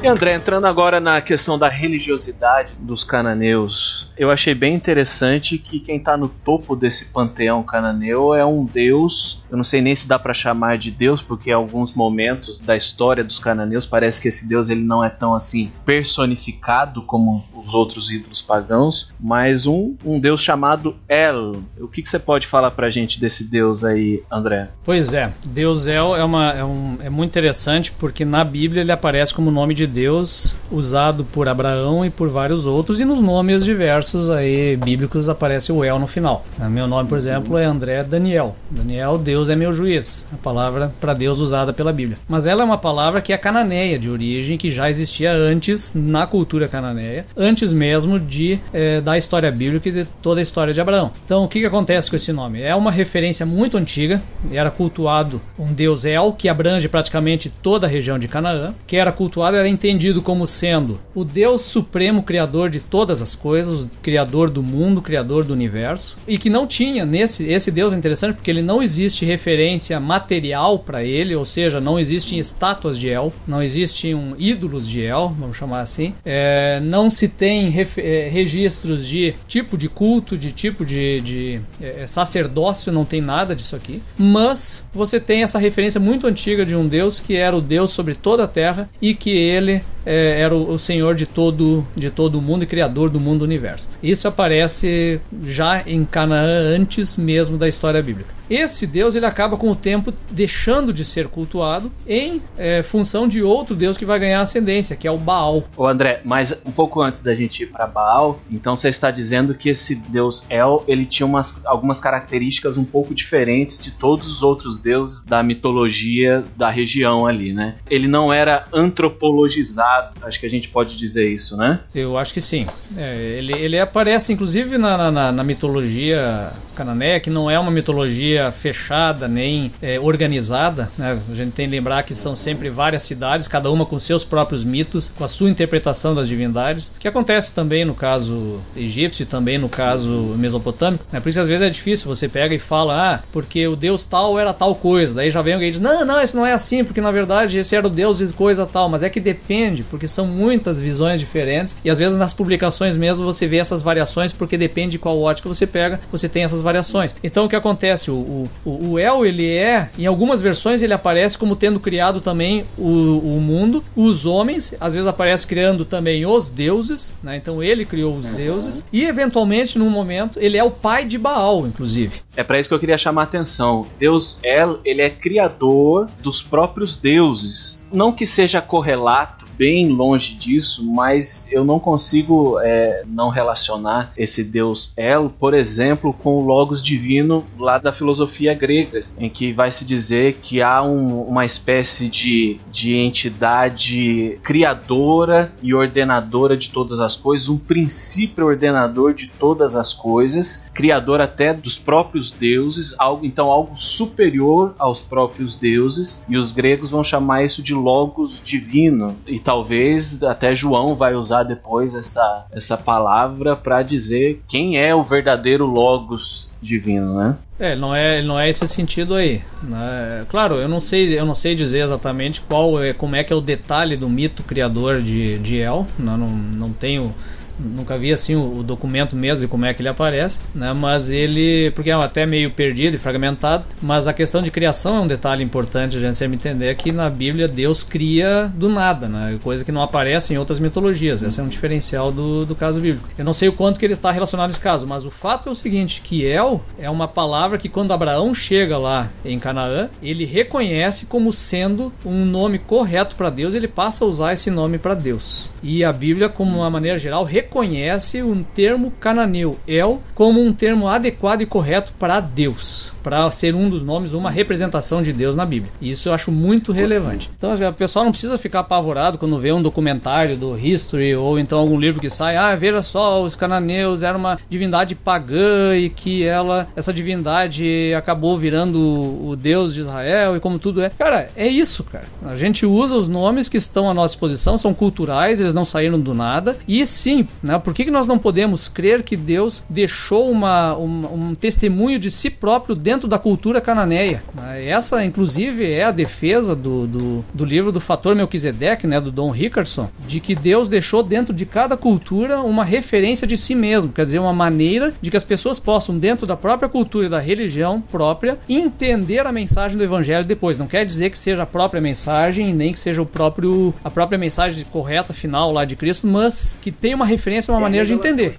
E André, entrando agora na questão da religiosidade dos cananeus, eu achei bem interessante que quem está no topo desse panteão cananeu é um deus. Eu não sei nem se dá para chamar de deus, porque em alguns momentos da história dos cananeus parece que esse deus ele não é tão assim personificado como os outros ídolos pagãos, mas um, um deus chamado El. O que, que você pode falar pra gente desse deus aí, André? Pois é, Deus El é, uma, é, um, é muito interessante porque na Bíblia ele aparece como nome de Deus usado por Abraão e por vários outros, e nos nomes diversos aí bíblicos aparece o El no final. Meu nome, por exemplo, é André Daniel. Daniel, Deus é meu juiz, a palavra para Deus usada pela Bíblia. Mas ela é uma palavra que é cananeia de origem, que já existia antes na cultura cananeia, antes mesmo de é, da história bíblica e de toda a história de Abraão. Então, o que, que acontece com esse nome? É uma referência muito antiga, era cultuado um deus El, que abrange praticamente toda a região de Canaã, que era cultuado, era entendido como sendo o Deus supremo criador de todas as coisas, criador do mundo, criador do universo, e que não tinha nesse esse Deus é interessante porque ele não existe referência material para ele, ou seja, não existem estátuas de El, não existem ídolos de El, vamos chamar assim, é, não se tem é, registros de tipo de culto, de tipo de, de é, sacerdócio, não tem nada disso aqui, mas você tem essa referência muito antiga de um Deus que era o Deus sobre toda a terra e que ele é, era o, o, senhor de todo, de todo o mundo e criador do mundo universo. Isso aparece já em Canaã antes mesmo da história bíblica. Esse Deus ele acaba com o tempo deixando de ser cultuado em é, função de outro Deus que vai ganhar ascendência, que é o Baal. Ô André, mas um pouco antes da gente ir para Baal, então você está dizendo que esse Deus El ele tinha umas, algumas características um pouco diferentes de todos os outros deuses da mitologia da região ali, né? Ele não era antropologizado. Acho que a gente pode dizer isso, né? Eu acho que sim. É, ele, ele aparece inclusive na, na, na mitologia cananeia, que não é uma mitologia fechada nem é, organizada. Né? A gente tem que lembrar que são sempre várias cidades, cada uma com seus próprios mitos, com a sua interpretação das divindades, que acontece também no caso egípcio e também no caso mesopotâmico. Né? Por isso às vezes é difícil, você pega e fala, ah, porque o deus tal era tal coisa. Daí já vem alguém e diz, não, não, isso não é assim, porque na verdade esse era o deus e coisa tal. Mas é que depende, porque são muitas visões diferentes e às vezes nas publicações mesmo você vê essas variações, porque depende de qual ótica você pega, você tem essas variações. Então o que acontece? O, o, o El, ele é, em algumas versões, ele aparece como tendo criado também o, o mundo, os homens, às vezes aparece criando também os deuses, né? Então ele criou os uhum. deuses, e eventualmente, num momento, ele é o pai de Baal, inclusive. É para isso que eu queria chamar a atenção. Deus El, ele é criador dos próprios deuses. Não que seja correlato bem longe disso, mas eu não consigo é, não relacionar esse Deus El, por exemplo, com o Logos divino lá da filosofia grega, em que vai se dizer que há um, uma espécie de, de entidade criadora e ordenadora de todas as coisas, um princípio ordenador de todas as coisas, criador até dos próprios deuses, algo então algo superior aos próprios deuses, e os gregos vão chamar isso de Logos divino. E talvez até João vai usar depois essa, essa palavra para dizer quem é o verdadeiro Logos divino, né? É, não é, não é esse sentido aí. Né? Claro, eu não sei, eu não sei dizer exatamente qual é, como é que é o detalhe do mito criador de, de El. Né? Não, não tenho nunca vi assim o, o, documento mesmo de como é que ele aparece, né? Mas ele, porque é até meio perdido e fragmentado, mas a questão de criação é um detalhe importante a gente sempre entender que na Bíblia Deus cria do nada, né? Coisa que não aparece em outras mitologias. Esse é um diferencial do, do caso bíblico. Eu não sei o quanto que ele está relacionado nesse caso, mas o fato é o seguinte, que El é uma palavra que quando Abraão chega lá em Canaã, ele reconhece como sendo um nome correto para Deus, ele passa a usar esse nome para Deus. E a Bíblia, como uma maneira geral, reconhece um termo cananeu, El, como um termo adequado e correto para Deus para ser um dos nomes, uma representação de Deus na Bíblia. Isso eu acho muito relevante. Então o pessoal não precisa ficar apavorado quando vê um documentário do History ou então algum livro que sai, ah, veja só, os cananeus eram uma divindade pagã e que ela, essa divindade acabou virando o Deus de Israel e como tudo é. Cara, é isso, cara. A gente usa os nomes que estão à nossa disposição, são culturais, eles não saíram do nada. E sim, né, por que, que nós não podemos crer que Deus deixou uma, uma um testemunho de si próprio dentro da cultura cananeia. Essa, inclusive, é a defesa do, do, do livro do Fator Melquisedeque, né, do Don Rickardson, de que Deus deixou dentro de cada cultura uma referência de si mesmo, quer dizer, uma maneira de que as pessoas possam, dentro da própria cultura e da religião própria, entender a mensagem do evangelho depois. Não quer dizer que seja a própria mensagem, nem que seja o próprio a própria mensagem correta final lá de Cristo, mas que tem uma referência, uma maneira de entender.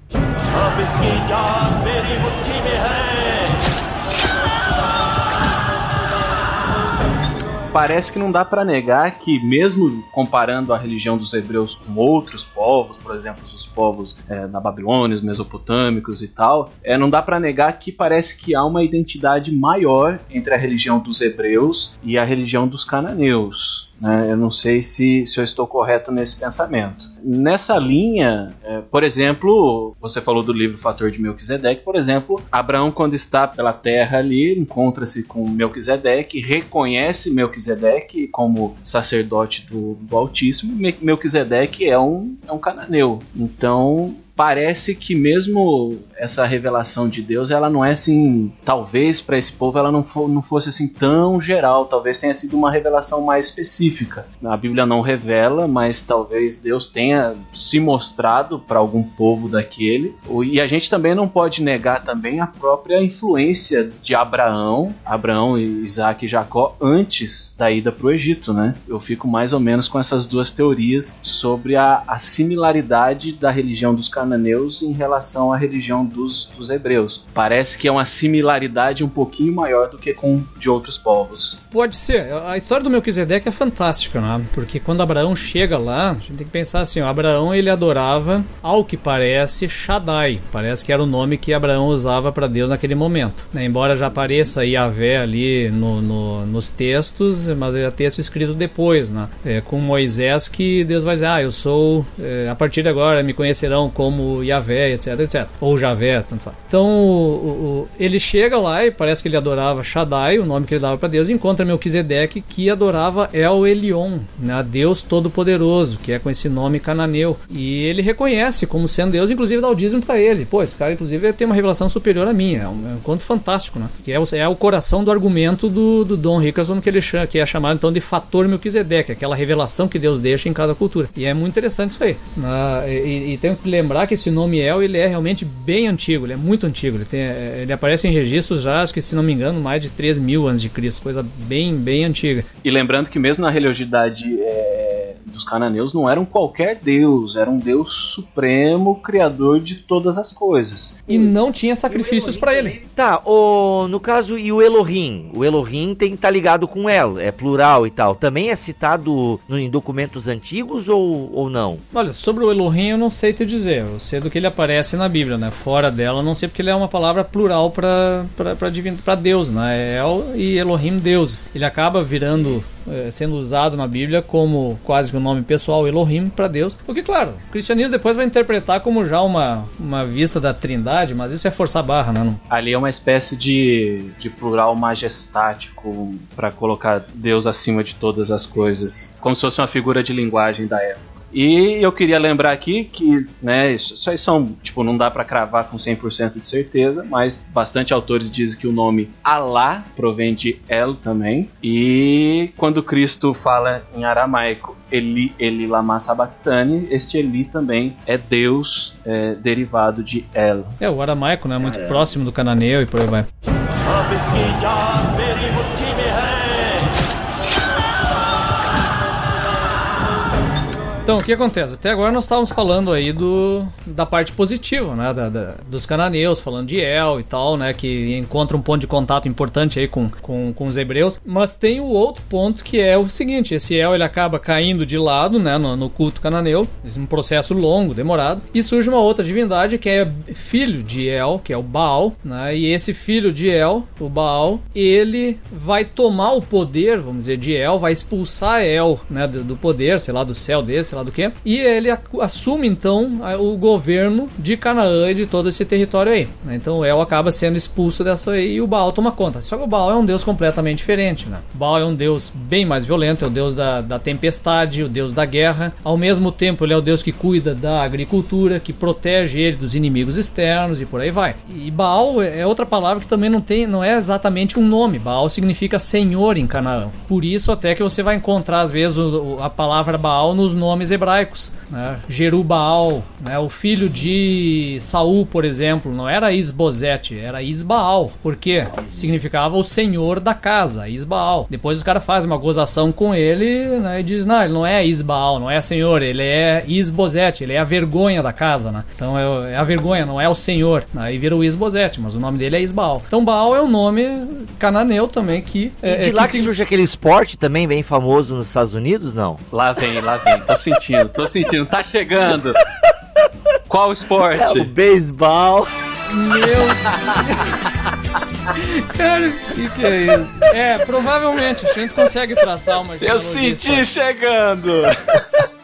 parece que não dá para negar que, mesmo comparando a religião dos hebreus com outros povos, por exemplo, os povos é, da Babilônia, os mesopotâmicos e tal, é, não dá para negar que parece que há uma identidade maior entre a religião dos hebreus e a religião dos cananeus. Né? Eu não sei se, se eu estou correto nesse pensamento. Nessa linha, é, por exemplo, você falou do livro Fator de Melquisedeque, por exemplo, Abraão, quando está pela terra ali, encontra-se com Melquisedeque, reconhece Melquisedeque como sacerdote do, do Altíssimo. Melquisedeque é um, é um cananeu. Então, parece que mesmo essa revelação de Deus, ela não é assim, talvez para esse povo ela não, for, não fosse assim tão geral, talvez tenha sido uma revelação mais específica. A Bíblia não revela, mas talvez Deus tenha se mostrado para algum povo daquele. E a gente também não pode negar também a própria influência de Abraão, Abraão, Isaac e Jacó antes da ida para o Egito, né? Eu fico mais ou menos com essas duas teorias sobre a, a similaridade da religião dos cananeus cananeus em relação à religião dos, dos hebreus. Parece que é uma similaridade um pouquinho maior do que com de outros povos. Pode ser. A história do Melquisedeque é fantástica, né? Porque quando Abraão chega lá, a gente tem que pensar assim, ó, Abraão ele adorava, ao que parece, Shaddai. Parece que era o nome que Abraão usava para Deus naquele momento. Né? Embora já apareça Yahvé ali no, no, nos textos, mas é texto escrito depois, né? É, com Moisés que Deus vai dizer, ah, eu sou, é, a partir de agora me conhecerão como Yahvé, etc, etc. Ou Javé, tanto faz. Então, o, o, ele chega lá e parece que ele adorava Shaddai, o nome que ele dava para Deus, e encontra Melquisedeque que adorava El Elion, né? Deus Todo-Poderoso, que é com esse nome cananeu. E ele reconhece como sendo Deus, inclusive dá o dízimo para ele. Pô, esse cara, inclusive, tem uma revelação superior à minha. É um, é um conto fantástico, né? Que é o, é o coração do argumento do, do Don que ele chama, que é chamado então de fator Melquisedeque, aquela revelação que Deus deixa em cada cultura. E é muito interessante isso aí. Uh, e, e tenho que lembrar que esse nome El, ele é realmente bem antigo, ele é muito antigo. Ele, tem, ele aparece em registros já, acho que se não me engano, mais de 3 mil anos de Cristo, coisa bem, bem antiga. E lembrando que mesmo na religiosidade é, dos cananeus não eram qualquer deus, era um deus supremo, criador de todas as coisas. E não tinha sacrifícios para ele. Tá, o, no caso, e o Elohim? O Elohim tem tá ligado com El, é plural e tal. Também é citado no, em documentos antigos ou, ou não? Olha, sobre o Elohim eu não sei te dizer. Eu sei do que ele aparece na Bíblia, né? Fora dela, não sei porque ele é uma palavra plural para Deus, né? El e Elohim, Deus. Ele acaba virando é, sendo usado na Bíblia como quase que o um nome pessoal Elohim para Deus. O que, claro, o cristianismo depois vai interpretar como já uma, uma vista da trindade, mas isso é forçar barra, né? Ali é uma espécie de, de plural majestático para colocar Deus acima de todas as coisas, como se fosse uma figura de linguagem da época. E eu queria lembrar aqui que, né, isso aí são, tipo, não dá para cravar com 100% de certeza, mas bastante autores dizem que o nome Alá provém de El também. E quando Cristo fala em aramaico Eli, Eli lama sabachthani, este Eli também é Deus é, derivado de El. É, o aramaico, né, muito é. próximo do cananeu e por aí vai. Então, o que acontece? Até agora nós estávamos falando aí do, da parte positiva, né? Da, da, dos cananeus, falando de El e tal, né? Que encontra um ponto de contato importante aí com, com, com os hebreus. Mas tem o outro ponto que é o seguinte: esse El ele acaba caindo de lado, né? No, no culto cananeu, um processo longo, demorado. E surge uma outra divindade que é filho de El, que é o Baal, né? E esse filho de El, o Baal, ele vai tomar o poder, vamos dizer, de El, vai expulsar El, né? Do, do poder, sei lá, do céu desse, lá do que. E ele assume então o governo de Canaã e de todo esse território aí. Né? Então El acaba sendo expulso dessa aí e o Baal toma conta. Só que o Baal é um deus completamente diferente, né? O Baal é um deus bem mais violento, é o deus da, da tempestade, o deus da guerra. Ao mesmo tempo, ele é o deus que cuida da agricultura, que protege ele dos inimigos externos e por aí vai. E Baal é, é outra palavra que também não tem, não é exatamente um nome. Baal significa senhor em Canaã. Por isso até que você vai encontrar às vezes a palavra Baal nos nomes nomes hebraicos. Né? Jerubaal, né? o filho de Saul, por exemplo, não era Isbozete, era Isbaal. Por quê? Significava o senhor da casa, Isbaal. Depois os caras fazem uma gozação com ele né? e diz: não, ele não é Isbaal, não é senhor, ele é Isbozete, ele é a vergonha da casa. Né? Então é, é a vergonha, não é o senhor. Aí vira o Isbozete, mas o nome dele é Isbaal. Então Baal é um nome cananeu também que. É, e de é, lá que, que surge aquele esporte também bem famoso nos Estados Unidos, não? Lá vem, lá vem. Tô (laughs) sentindo, tô sentindo. Tá chegando. Qual esporte? É o beisebol. Meu Cara, o que, que é isso? É, provavelmente, a gente consegue traçar uma Eu senti chegando!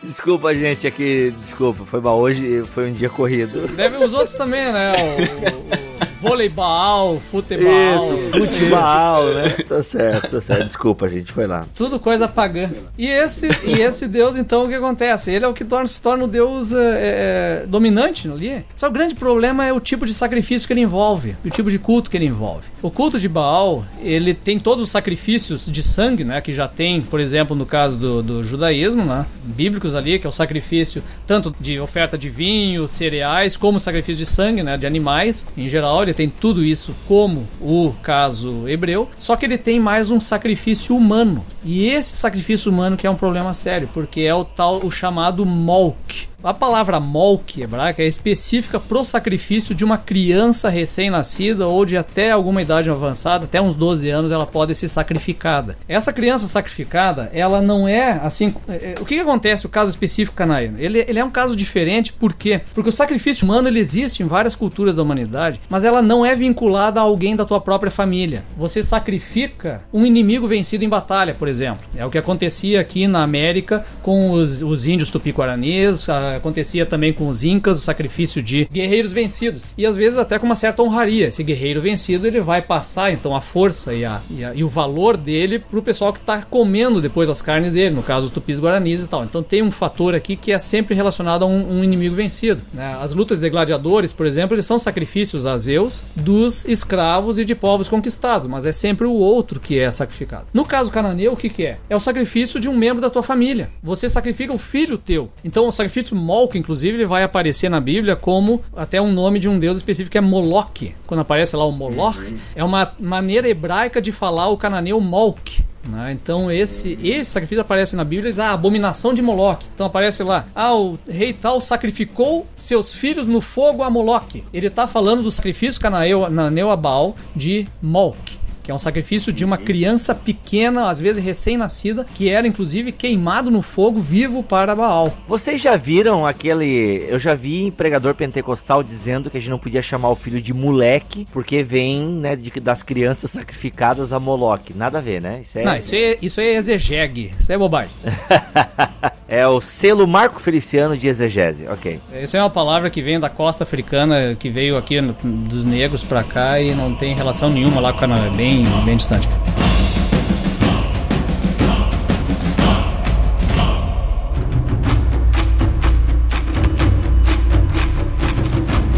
Desculpa, gente, aqui. Desculpa, foi mal. Hoje foi um dia corrido. Deve os outros também, né? O, o, o voleibol, futebol. Isso, futebol, né? Tá certo, tá certo. Desculpa, gente, foi lá. Tudo coisa pagã. E esse, e esse Deus, então, o que acontece? Ele é o que torna, se torna o Deus é, é, dominante ali. Só o grande problema é o tipo de sacrifício que ele envolve, o tipo de culto que ele envolve. O culto de Baal, ele tem todos os sacrifícios de sangue, né? Que já tem, por exemplo, no caso do, do judaísmo, né? Bíblicos ali, que é o sacrifício tanto de oferta de vinho, cereais, como sacrifício de sangue, né? De animais. Em geral, ele tem tudo isso como o caso hebreu, só que ele tem mais um sacrifício humano. E esse sacrifício humano que é um problema sério, porque é o tal o chamado molk, A palavra molk hebraica é específica pro sacrifício de uma criança recém-nascida ou de até alguma idade avançada, até uns 12 anos, ela pode ser sacrificada. Essa criança sacrificada, ela não é assim. é, é, O que, que acontece? O caso específico canaíno, ele, ele é um caso diferente, por quê? Porque o sacrifício humano ele existe em várias culturas da humanidade, mas ela não é vinculada a alguém da tua própria família. Você sacrifica um inimigo vencido em batalha, por exemplo. É o que acontecia aqui na América com os, os índios tupi-guaranis, ah, acontecia também com os incas, o sacrifício de guerreiros vencidos. E às vezes até com uma certa honraria. Esse guerreiro vencido ele vai passar então a força e, a, e, a- e o valor dele pro pessoal que tá comendo depois as carnes dele, no caso os tupis guaranis e tal. Então tem um fator aqui que é sempre relacionado a um, um inimigo vencido. né? As lutas de gladiadores, por exemplo, eles são sacrifícios a Zeus dos escravos e de povos conquistados, mas é sempre o outro que é sacrificado. No caso cananeu, o que, que é? É o sacrifício de um membro da tua família. Você sacrifica o filho teu. Então o sacrifício Molk, inclusive, ele vai aparecer na Bíblia como até um nome de um deus específico que é Moloch. Quando aparece lá o Moloch, é uma maneira hebraica de falar o cananeu Molk. né? Então esse, esse sacrifício aparece na Bíblia, diz, ah, abominação de Moloque. Então aparece lá, ah, o rei tal sacrificou seus filhos no fogo a Moloque. Ele está falando do sacrifício cananeu, cananeu a Baal de Molk. Que é um sacrifício de uma criança pequena, às vezes recém-nascida, que era inclusive queimado no fogo vivo para Baal. Vocês já viram aquele. Eu já vi pregador pentecostal dizendo que a gente não podia chamar o filho de moleque, porque vem, né, de- das crianças sacrificadas a Moloque. Nada a ver, né? Isso é, Não, isso é, isso é exegege, isso é bobagem. (laughs) é o selo Marco Feliciano de exegese. Ok. Essa é uma palavra que vem da costa africana, que veio aqui no- dos negros pra cá e não tem relação nenhuma lá com o Canadá, é bem, distante.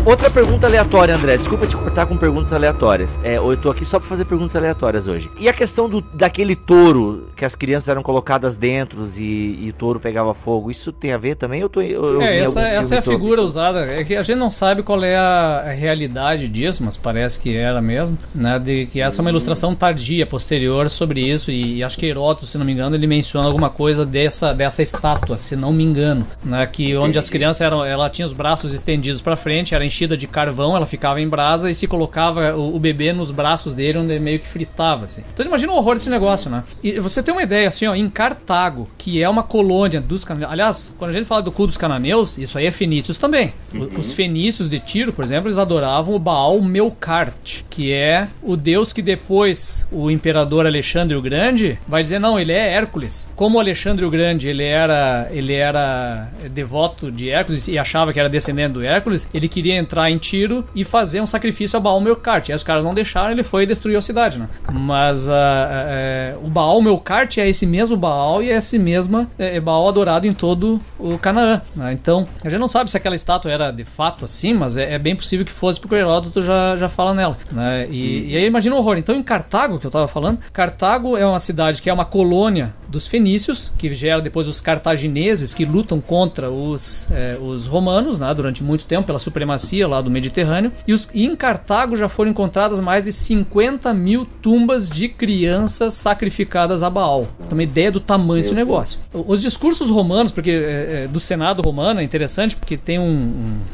Outra pergunta aleatória, André. Desculpa te cortar com perguntas aleatórias. É, eu tô aqui só pra fazer perguntas aleatórias hoje. E a questão do, daquele touro que as crianças eram colocadas dentro e, e o touro pegava fogo, isso tem a ver também? Eu tô, eu, É, essa, essa é a filme figura usada. É que a gente não sabe qual é a, a realidade disso, mas parece que era mesmo, né? De que essa é uma ilustração tardia, posterior sobre isso. E, acho que Heródoto, se não me engano, ele menciona alguma coisa dessa, dessa estátua, se não me engano, né? Que onde as crianças eram, ela tinha os braços estendidos para frente, era enchida de carvão, ela ficava em brasa e se colocava o, o bebê nos braços dele, onde ele meio que fritava, assim. Então imagina o horror desse negócio, né? E você tem uma ideia, assim, ó, em Cartago, que é uma colônia dos cananeus. Aliás, quando a gente fala do culto dos cananeus, isso aí é fenícios também. O- Os fenícios de Tiro, por exemplo, eles adoravam o Baal Melkart, que é o deus que depois o imperador Alexandre o Grande vai dizer, não, ele é Hércules. Como Alexandre o Grande, ele era, ele era devoto de Hércules e achava que era descendente do Hércules, ele queria entrar em Tiro e fazer um sacrifício a Baal Melkart. E aí os caras não deixaram, ele foi e destruiu a cidade, né? Mas é, o Baal Melkart é esse mesmo Baal e é esse mesmo é, Baal adorado em todo o Canaã. né? Então, a gente não sabe se aquela estátua era de fato assim, mas é, é bem possível que fosse, porque o Heródoto já, já fala nela. Né? E, e aí imagina o horror. Então, em Cartago, que eu tava falando, Cartago é uma cidade que é uma colônia dos fenícios, que gera depois os cartagineses, que lutam contra os, eh, os romanos né, durante muito tempo, pela supremacia lá do Mediterrâneo. E, os, e em Cartago já foram encontradas mais de 50 mil tumbas de crianças sacrificadas a Baal. Então, uma ideia do tamanho desse negócio. Os discursos romanos, porque eh, eh, do Senado romano é interessante, porque tem um,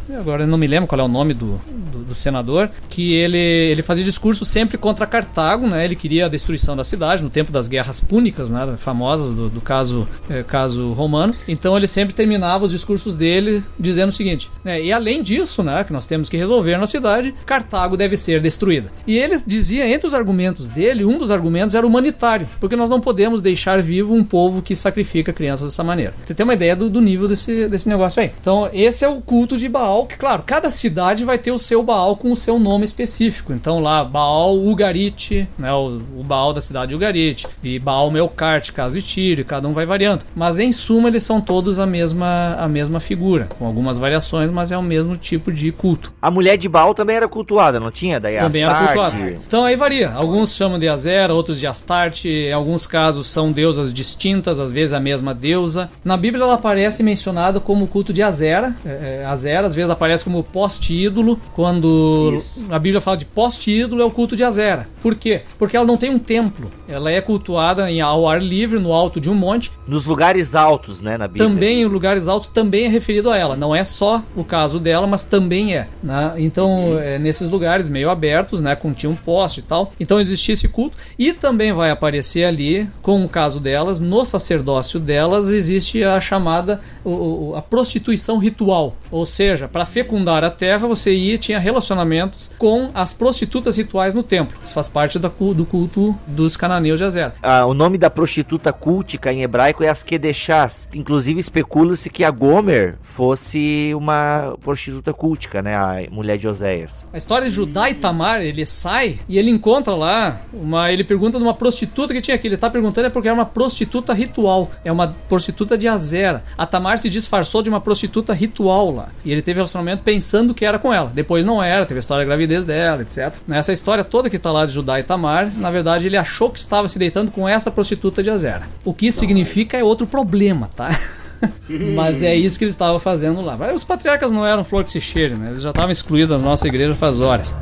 um- Agora eu não me lembro qual é o nome do, do, do senador, que ele, ele fazia discurso sempre contra Cartago, né? Ele queria a destruição da cidade no tempo das guerras púnicas, né? Famosas do, do caso, eh, caso romano. Então ele sempre terminava os discursos dele dizendo o seguinte, né? E além disso, né? Que nós temos que resolver na cidade, Cartago deve ser destruída. E ele dizia, entre os argumentos dele, um dos argumentos era humanitário, porque nós não podemos deixar vivo um povo que sacrifica crianças dessa maneira. Você tem uma ideia do, do nível desse, desse negócio aí. Então, esse é o culto de Baal, que, claro, cada cidade vai ter o seu Baal com o seu nome específico. Então, lá, Baal Ugarit, né, o, o Baal da cidade de Ugarit, e Baal Melkart, caso de Tiro, cada um vai variando. Mas, em suma, eles são todos a mesma, a mesma figura, com algumas variações, mas é o mesmo tipo de culto. A mulher de Baal também era cultuada, não tinha? Daí Também era Astarte. cultuado. Então aí varia. Alguns chamam de Azera, outros de Astarte. Em alguns casos são deusas distintas, às vezes a mesma deusa. Na Bíblia ela aparece mencionada como o culto de Azera. É, é, Azera às vezes aparece como poste-ídolo, quando do. A Bíblia fala de poste-ídolo é o culto de Azera. Por quê? Porque ela não tem um templo. Ela é cultuada em, ao ar livre, no alto de um monte. Nos lugares altos, né, na Bíblia. Também em lugares altos também é referido a ela. Não é só o caso dela, mas também é. Né? Então, é nesses lugares meio abertos, né? Continha um poste e tal. Então existia esse culto. E também vai aparecer ali, com o caso delas, no sacerdócio delas, existe a chamada o, a prostituição ritual. Ou seja, para fecundar a terra, você ia tinha relacionamentos com as prostitutas rituais no templo. Isso faz parte da, do culto dos cananeus de Azer. Ah, o nome da prostituta cultica em hebraico é Askedechas. Inclusive especula-se que a Gomer fosse uma prostituta cultica, né? A mulher de Oséias. A história de Judá e Tamar, ele sai e ele encontra lá uma. Ele pergunta de uma prostituta que tinha aqui. Ele está perguntando é porque é uma prostituta ritual. É uma prostituta de Azera. A Tamar se disfarçou de uma prostituta ritual lá. E ele teve relacionamento pensando que era com ela. Depois não era, teve a história da gravidez dela, etc. Essa história toda que está lá de Judá e Tamar, na verdade, ele achou que estava se deitando com essa prostituta de Azera. O que isso significa é outro problema, tá? (laughs) (laughs) Mas é isso que eles estavam fazendo lá. Os patriarcas não eram flor que se cheire, né? Eles já estavam excluídos da nossa igreja faz horas.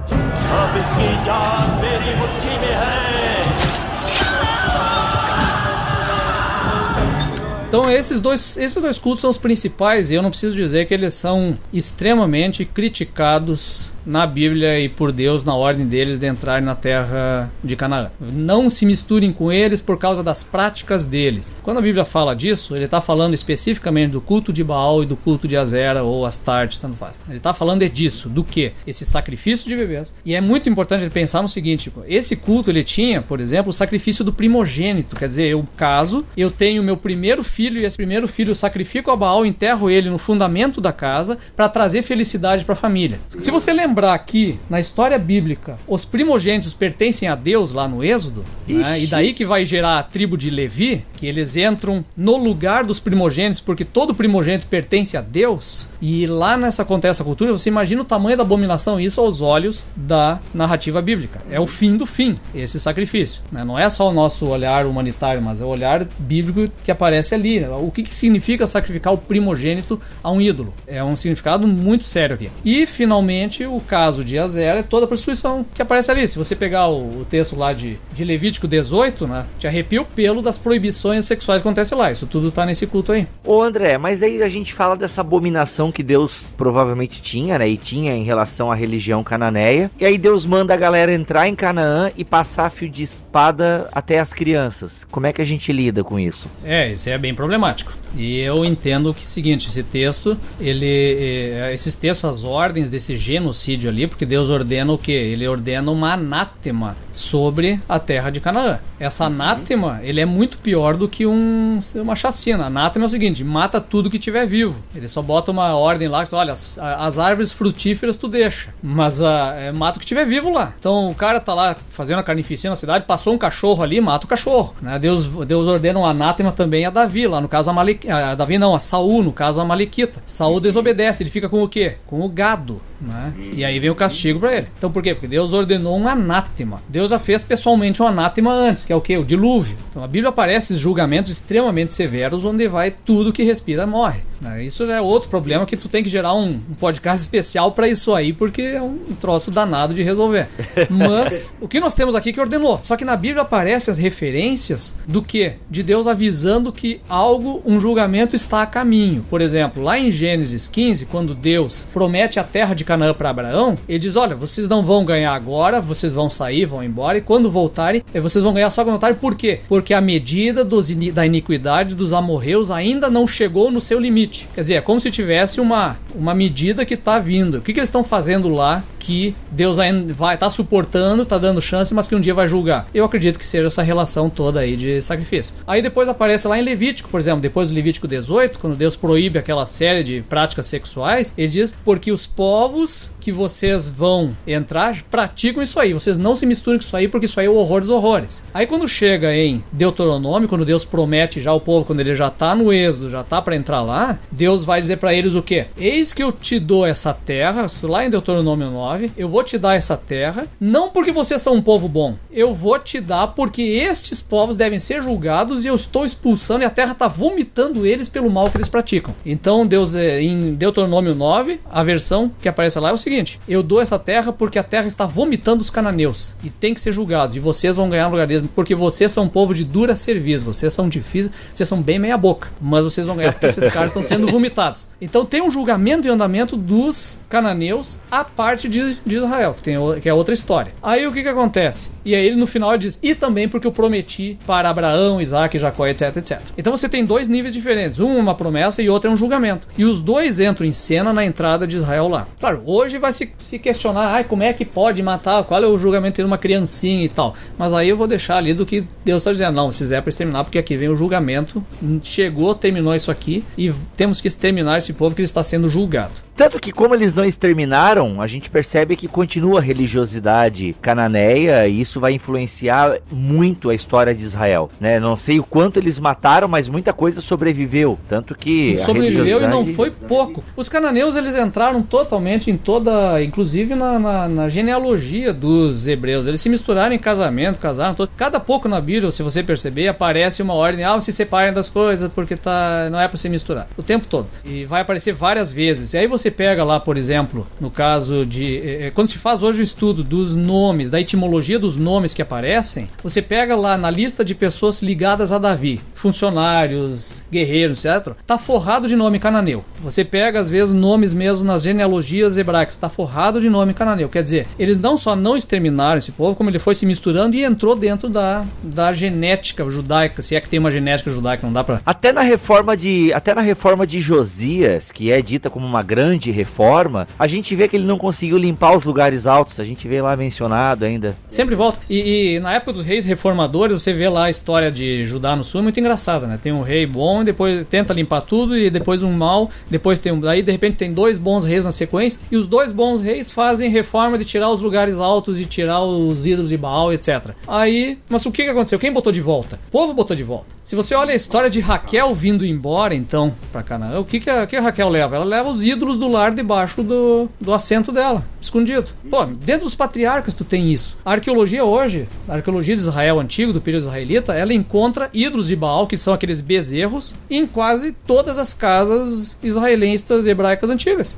Então esses dois, esses dois cultos são os principais e eu não preciso dizer que eles são extremamente criticados na Bíblia e por Deus na ordem deles de entrar na terra de Canaã. Não se misturem com eles por causa das práticas deles. Quando a Bíblia fala disso, ele está falando especificamente do culto de Baal e do culto de Azera ou Astarte, tanto faz. Ele está falando é disso, do que? Esse sacrifício de bebês. E é muito importante pensar no seguinte: esse culto ele tinha, por exemplo, o sacrifício do primogênito. Quer dizer, eu caso, eu tenho meu primeiro filho e esse primeiro filho eu sacrifico a Baal, enterro ele no fundamento da casa para trazer felicidade para a família. Se você lembra lembrar que na história bíblica os primogênitos pertencem a Deus lá no Êxodo, né? e daí que vai gerar a tribo de Levi, que eles entram no lugar dos primogênitos porque todo primogênito pertence a Deus. E lá nessa acontece a cultura, você imagina o tamanho da abominação isso aos olhos da narrativa bíblica. É o fim do fim esse sacrifício. Né? Não é só o nosso olhar humanitário, mas é o olhar bíblico que aparece ali. O que, que significa sacrificar o primogênito a um ídolo? É um significado muito sério aqui. E finalmente o caso de Azer é toda a prostituição que aparece ali. Se você pegar o, o texto lá de, de Levítico 18, né, te arrepia o pelo das proibições sexuais que acontecem lá. Isso tudo tá nesse culto aí. Ô André, mas aí a gente fala dessa abominação que Deus provavelmente tinha, né, e tinha em relação à religião cananeia. E aí Deus manda a galera entrar em Canaã e passar fio de espada até as crianças. Como é que a gente lida com isso? É, isso é bem problemático. E eu entendo que é o seguinte, esse texto, ele, eh, esses textos, as ordens desse genocídio genocídio ali, porque Deus ordena o que? Ele ordena uma anátema sobre a terra de Canaã. Essa anátema, ele é muito pior do que um, uma chacina. Anátema é o seguinte: mata tudo que tiver vivo. Ele só bota uma ordem lá que olha, as, as árvores frutíferas tu deixa, mas uh, é, mata o que tiver vivo lá. Então o cara tá lá fazendo a carnificina na cidade, passou um cachorro ali, mata o cachorro. Né? Deus, Deus ordena um anátema também a Davi, lá no caso a Malequita. A Davi não, a Saul, no caso a Malequita. Saul desobedece, ele fica com o quê? Com o gado. Né? E aí vem o castigo para ele. Então por quê? Porque Deus ordenou um anátema. Deus já fez pessoalmente um anátema antes, que é o que? O dilúvio. Então a Bíblia aparece julgamentos extremamente severos onde vai tudo que respira morre. Né? Isso já é outro problema que tu tem que gerar um, um podcast especial para isso aí, porque é um troço danado de resolver. Mas o que nós temos aqui que ordenou. Só que na Bíblia aparecem as referências do que? De Deus avisando que algo, um julgamento está a caminho. Por exemplo, lá em Gênesis 15, quando Deus promete a terra de Canaã para Abraão, ele diz: Olha, vocês não vão ganhar agora, vocês vão sair, vão embora, e quando voltarem, eh, vocês vão ganhar só quando voltarem. Por quê? Porque a medida dos, da iniquidade dos amorreus ainda não chegou no seu limite. Quer dizer, é como se tivesse uma, uma medida que está vindo. O que, que eles estão fazendo lá que Deus ainda vai estar tá suportando, está dando chance, mas que um dia vai julgar? Eu acredito que seja essa relação toda aí de sacrifício. Aí depois aparece lá em Levítico, por exemplo, depois do Levítico 18, quando Deus proíbe aquela série de práticas sexuais, ele diz: Porque os povos que vocês vão entrar praticam isso aí. Vocês não se misturam com isso aí, porque isso aí é o horror dos horrores. Aí quando chega em Deuteronômio, quando Deus promete já o povo, quando ele já está no êxodo, já está para entrar lá, Deus vai dizer para eles o quê? Eis que eu te dou essa terra, lá em Deuteronômio 9 9, eu vou te dar essa terra, não porque vocês são um povo bom, eu vou te dar porque estes povos devem ser julgados e eu estou expulsando e a terra está vomitando eles pelo mal que eles praticam. Então, Deus, é, em Deuteronômio 9, a versão que aparece lá é o seguinte: Eu dou essa terra porque a terra está vomitando os cananeus e tem que ser julgados, e vocês vão ganhar lugar deles, porque vocês são um povo de dura serviço, vocês são difíceis, vocês são bem meia-boca, mas vocês vão ganhar porque esses (laughs) caras estão sendo vomitados. Então, tem um julgamento e andamento dos cananeus a parte de, de Israel, que, tem, que é outra história. Aí o que, que acontece? E aí ele no final diz: E também porque eu prometi para Abraão, Isaac, Jacó, etc, etc. Então você tem dois níveis diferentes: um é uma promessa e outro é um julgamento. E os dois entram em cena na entrada de Israel lá. Claro, hoje vai se, se questionar: ai, como é que pode matar? Qual é o julgamento de uma criancinha e tal? Mas aí eu vou deixar ali do que Deus está dizendo: não, se quiser para exterminar, porque aqui vem o julgamento. Chegou, terminou isso aqui e temos que exterminar esse povo que está sendo julgado. Tanto que, como eles não exterminaram, a gente percebe que continua a religiosidade cananeia e isso vai influenciar muito a história de Israel. Né? Não sei o quanto eles mataram, mas muita coisa sobreviveu. Tanto que. Sobreviveu e não foi pouco. Os cananeus eles entraram totalmente em toda. inclusive na, na, na genealogia dos hebreus. Eles se misturaram em casamento, casaram todo. Cada pouco na Bíblia, se você perceber, aparece uma ordem: ah, se separem das coisas porque tá, não é para se misturar. O tempo todo. E vai aparecer várias vezes. E aí você pega lá, por exemplo, no caso de. É, quando se faz hoje o estudo dos nomes, da etimologia dos nomes que aparecem, você pega lá na lista de pessoas ligadas a Davi, funcionários, guerreiros, etc., tá forrado de nome cananeu. Você pega, às vezes, nomes mesmo nas genealogias hebraicas, tá forrado de nome cananeu. Quer dizer, eles não só não exterminaram esse povo, como ele foi se misturando e entrou dentro da, da genética judaica, se é que tem uma genética judaica, não dá pra. Até na reforma de. Até na reforma de Josias, que é dita como uma grande reforma, a gente vê que ele não conseguiu limpar os lugares altos. A gente vê lá mencionado ainda. Sempre volta. E, e na época dos reis reformadores, você vê lá a história de Judá no sul, é muito engraçada, né? Tem um rei bom, depois tenta limpar tudo, e depois um mal, depois tem um. Daí de repente tem dois bons reis na sequência, e os dois bons reis fazem reforma de tirar os lugares altos e tirar os ídolos de Baal, etc. Aí, mas o que, aconteceu? Quem botou de volta? O povo botou de volta. Se você olha a história de Raquel vindo embora, então, para Canaã, o que, que, a, que a Raquel leva? Ela leva os ídolos do lar debaixo do, do assento dela, escondido. Pô, dentro dos patriarcas tu tem isso. A arqueologia hoje, a arqueologia de Israel antigo, do período israelita, ela encontra ídolos de Baal, que são aqueles bezerros, em quase todas as casas israelenses hebraicas antigas.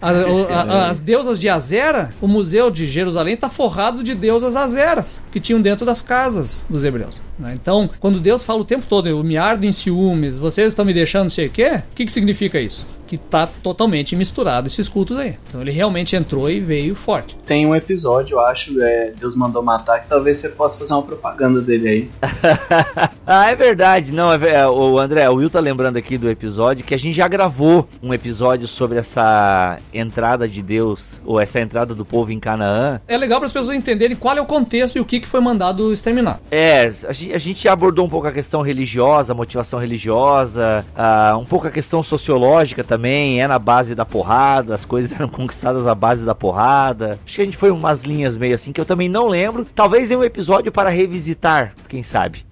A, a, as deusas de Azera, o museu de Jerusalém está forrado de deusas azeras, que tinham dentro das casas dos hebreus. Né? Então, quando Deus fala o tempo todo, eu me ardo em ciúmes, vocês estão me deixando sei o quê, o que, que significa isso? Que está totalmente misturado esses cultos aí. Então ele realmente entrou e veio forte. Tem um episódio, eu acho, é, Deus mandou matar, que talvez você possa fazer uma propaganda dele aí. (laughs) ah, é verdade. Não, é, é, o André, o Will tá lembrando aqui do episódio que a gente já gravou um episódio sobre essa entrada de Deus, ou essa entrada do povo em Canaã. É legal para as pessoas entenderem qual é o contexto e o que, que foi mandado exterminar. É, a gente, a gente abordou um pouco a questão religiosa, a motivação religiosa, uh, um pouco a questão sociológica também, é na base da porrada, as coisas (laughs) eram conquistadas à base da porrada. Acho que a gente foi umas linhas meio assim que eu também não lembro. Talvez em um episódio para revisitar, quem sabe.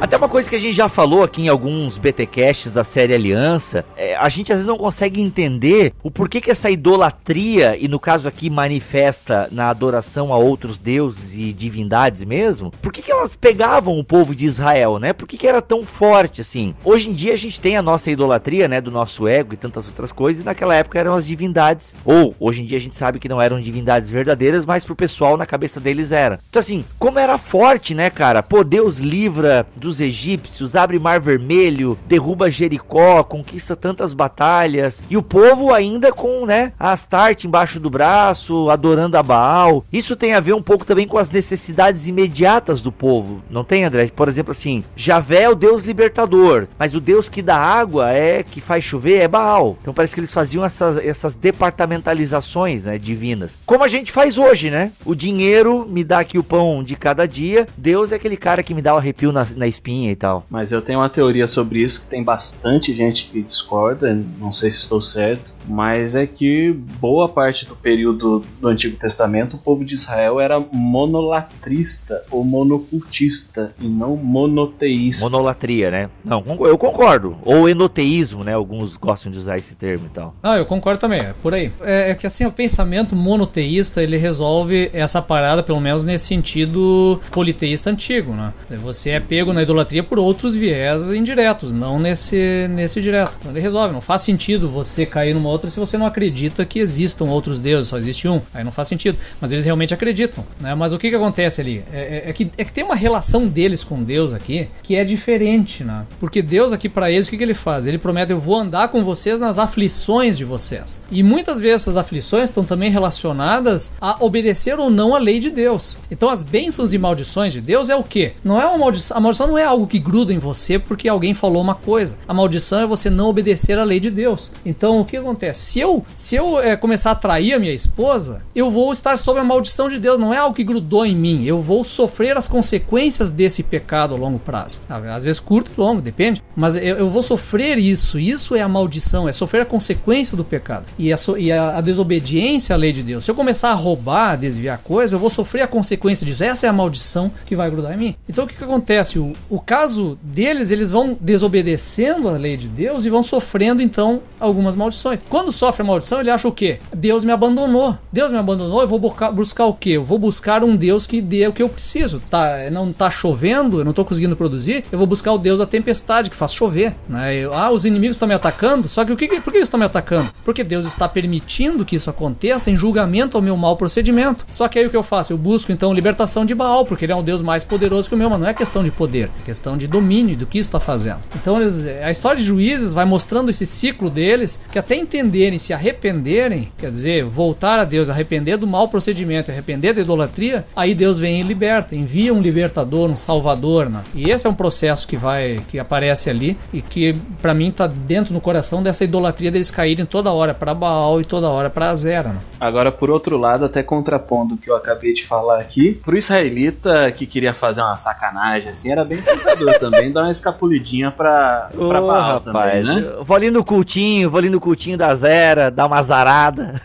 Até uma coisa que a gente já falou aqui em alguns BTcasts da série Aliança, é, a gente às vezes não consegue entender o porquê que essa idolatria, e no caso aqui manifesta na adoração a outros deuses e divindades mesmo, por que, que elas pegavam o povo de Israel, né? Por que, que era tão forte assim? Hoje em dia a gente tem a nossa idolatria, né, do nosso ego e tantas outras coisas, e naquela época eram as divindades, ou hoje em dia a gente sabe que não eram divindades verdadeiras, mas pro pessoal na cabeça deles era. Então assim, como era forte, né, cara? Pô, Deus livra do dos egípcios, abre Mar Vermelho, derruba Jericó, conquista tantas batalhas, e o povo ainda com, né, a Astarte embaixo do braço, adorando a Baal. Isso tem a ver um pouco também com as necessidades imediatas do povo, não tem, André? Por exemplo, assim, Javé é o Deus libertador, mas o Deus que dá água é que faz chover é Baal. Então parece que eles faziam essas, essas departamentalizações, né, divinas. Como a gente faz hoje, né? O dinheiro me dá aqui o pão de cada dia, Deus é aquele cara que me dá o arrepio na, na espinha e tal. Mas eu tenho uma teoria sobre isso que tem bastante gente que discorda, não sei se estou certo, mas é que boa parte do período do Antigo Testamento o povo de Israel era monolatrista ou monocultista e não monoteísta. Monolatria, né? Não, eu concordo. Ou enoteísmo, né? Alguns gostam de usar esse termo e tal. Ah, eu concordo também, é por aí. É, é que assim, o pensamento monoteísta, ele resolve essa parada, pelo menos nesse sentido politeísta antigo, né? Você é pego na idolatria por outros viés indiretos, não nesse, nesse direto. Então ele resolve, não faz sentido você cair numa outra se você não acredita que existam outros deuses, só existe um. Aí não faz sentido. Mas eles realmente acreditam, né? Mas o que que acontece ali? É, é, é que, é que tem uma relação deles com Deus aqui que é diferente, né? Porque Deus aqui para eles, o que, que ele faz? Ele promete, eu vou andar com vocês nas aflições de vocês. E muitas vezes essas aflições estão também relacionadas a obedecer ou não a lei de Deus. Então as bênçãos e maldições de Deus é o quê? Não é uma maldição. A maldição não é algo que gruda em você porque alguém falou uma coisa. A maldição é você não obedecer a lei de Deus. Então o que acontece? Se eu, se eu é, começar a trair a minha esposa, eu vou estar sob a maldição de Deus. Não é algo que grudou em mim. Eu vou sofrer as consequências desse pecado a longo prazo. Às vezes curto e longo, depende. Mas eu, eu vou sofrer isso. Isso é a maldição. É sofrer a consequência do pecado. E a, e a, a desobediência à lei de Deus. Se eu começar a roubar, a desviar coisa, eu vou sofrer a consequência disso. Essa é a maldição que vai grudar em mim. Então o que, que acontece? O, o caso deles, eles vão desobedecendo a lei de Deus e vão sofrendo então algumas maldições. Quando sofre maldição, ele acha o quê? Deus me abandonou. Deus me abandonou, eu vou buscar, buscar o quê? Eu vou buscar um Deus que dê o que eu preciso. Tá, não tá chovendo, eu não tô conseguindo produzir, eu vou buscar o Deus da tempestade que faz chover. Né? Eu, ah, os inimigos estão me atacando, só que o que, por que eles estão me atacando? Porque Deus está permitindo que isso aconteça em julgamento ao meu mau procedimento. Só que aí o que eu faço? Eu busco então libertação de Baal, porque ele é um Deus mais poderoso que o meu, mas não é questão de poder, é questão de domínio do que está fazendo. Então eles, a história de juízes vai mostrando esse ciclo deles, que até entenderem, se arrependerem, quer dizer, voltar a Deus, arrepender do mau procedimento, arrepender da idolatria, aí Deus vem e liberta, envia um libertador, um salvador, né? E esse é um processo que vai, que aparece ali e que para mim tá dentro no coração dessa idolatria deles caírem toda hora para Baal e toda hora para Azera. Né? Agora, por outro lado, até contrapondo o que eu acabei de falar aqui, pro israelita que queria fazer uma sacanagem assim, era bem tentador (laughs) também dar uma escapulidinha pra, pra oh, Baal rapaz, também, né? Vou ali no cultinho, vou ali no cultinho da Zera, dar uma zarada.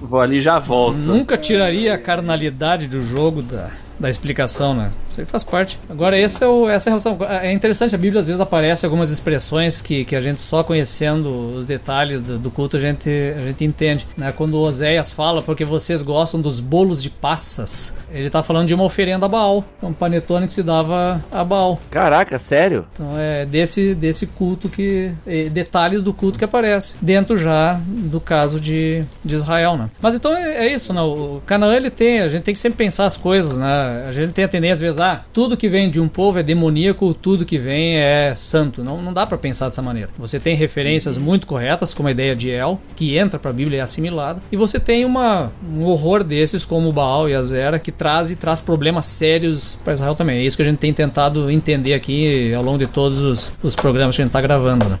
vou ali e já volto. Nunca tiraria a carnalidade do jogo da, da explicação, né? Isso aí faz parte. Agora, esse é o, essa é a relação. É interessante, a Bíblia às vezes aparece algumas expressões que, que a gente só conhecendo os detalhes do, do culto a gente, a gente entende. Né? Quando Oséias fala, porque vocês gostam dos bolos de passas, ele está falando de uma oferenda a Baal, um panetone que se dava a Baal. Caraca, sério? Então é desse, desse culto que. detalhes do culto que aparece, dentro já do caso de, de Israel, né? Mas então é, é isso, né? O Canaã ele tem, a gente tem que sempre pensar as coisas, né? A gente tem a tendência às vezes ah, tudo que vem de um povo é demoníaco, tudo que vem é santo. Não, não dá para pensar dessa maneira. Você tem referências muito corretas, como a ideia de El, que entra para a Bíblia e é assimilada, e você tem uma, um horror desses, como o Baal e a Zera, que traz e traz problemas sérios para Israel também. É isso que a gente tem tentado entender aqui ao longo de todos os, os programas que a gente está gravando. Né?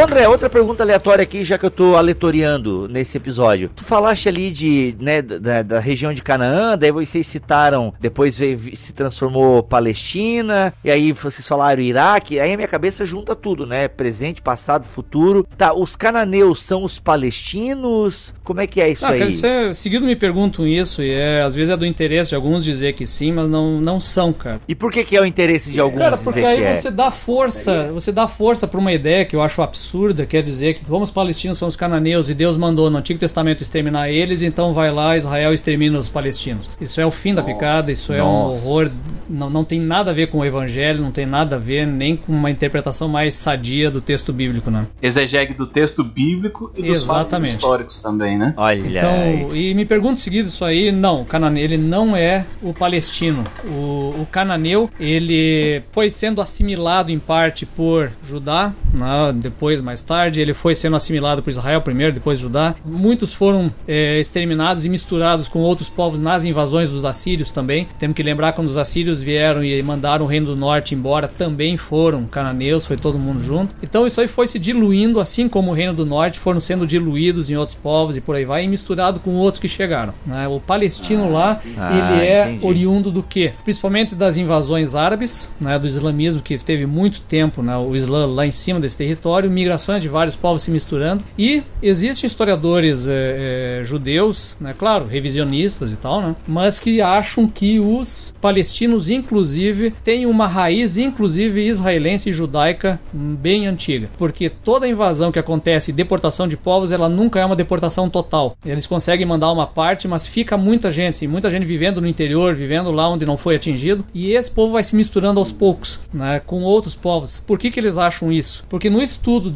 André, outra pergunta aleatória aqui, já que eu tô aletoriando nesse episódio. Tu falaste ali de, né, da, da região de Canaã, daí vocês citaram, depois veio, se transformou Palestina, e aí vocês falaram Iraque, aí a minha cabeça junta tudo, né? Presente, passado, futuro. Tá, os cananeus são os palestinos? Como é que é isso não, aí? Ser, seguido me perguntam isso, e é, às vezes é do interesse de alguns dizer que sim, mas não, não são, cara. E por que, que é o interesse de alguns cara, porque aí é? você dá força, você dá força para uma ideia que eu acho absurda absurda, quer dizer que como os palestinos são os cananeus e Deus mandou no Antigo Testamento exterminar eles, então vai lá Israel extermina os palestinos. Isso é o fim da picada, isso é um horror, não, não tem nada a ver com o evangelho, não tem nada a ver nem com uma interpretação mais sadia do texto bíblico, né? Exegegue do texto bíblico e dos Exatamente. fatos históricos também, né? Olha então, e me pergunto seguido isso aí, não, o cananeu, ele não é o palestino. O, o cananeu, ele foi sendo assimilado em parte por Judá, né, depois, mais tarde, ele foi sendo assimilado por Israel primeiro, depois Judá. Muitos foram é, exterminados e misturados com outros povos nas invasões dos assírios também. Temos que lembrar quando os assírios vieram e mandaram o reino do norte embora, também foram cananeus, foi todo mundo junto. Então isso aí foi se diluindo, assim como o reino do norte foram sendo diluídos em outros povos e por aí vai, e misturado com outros que chegaram. Né? O palestino ah, lá, ah, ele é entendi. oriundo do que? Principalmente das invasões árabes, né, do islamismo que teve muito tempo, né, o Islã lá em cima desse território, migrações de vários povos se misturando. E existem historiadores é, é, judeus, né, claro, revisionistas e tal, né, mas que acham que os palestinos, inclusive, têm uma raiz, inclusive israelense e judaica, bem antiga. Porque toda invasão que acontece, deportação de povos, ela nunca é uma deportação total. Eles conseguem mandar uma parte, mas fica muita gente, muita gente vivendo no interior, vivendo lá onde não foi atingido, e esse povo vai se misturando aos poucos, né, com outros povos. Por que, que eles acham isso? Porque no estudo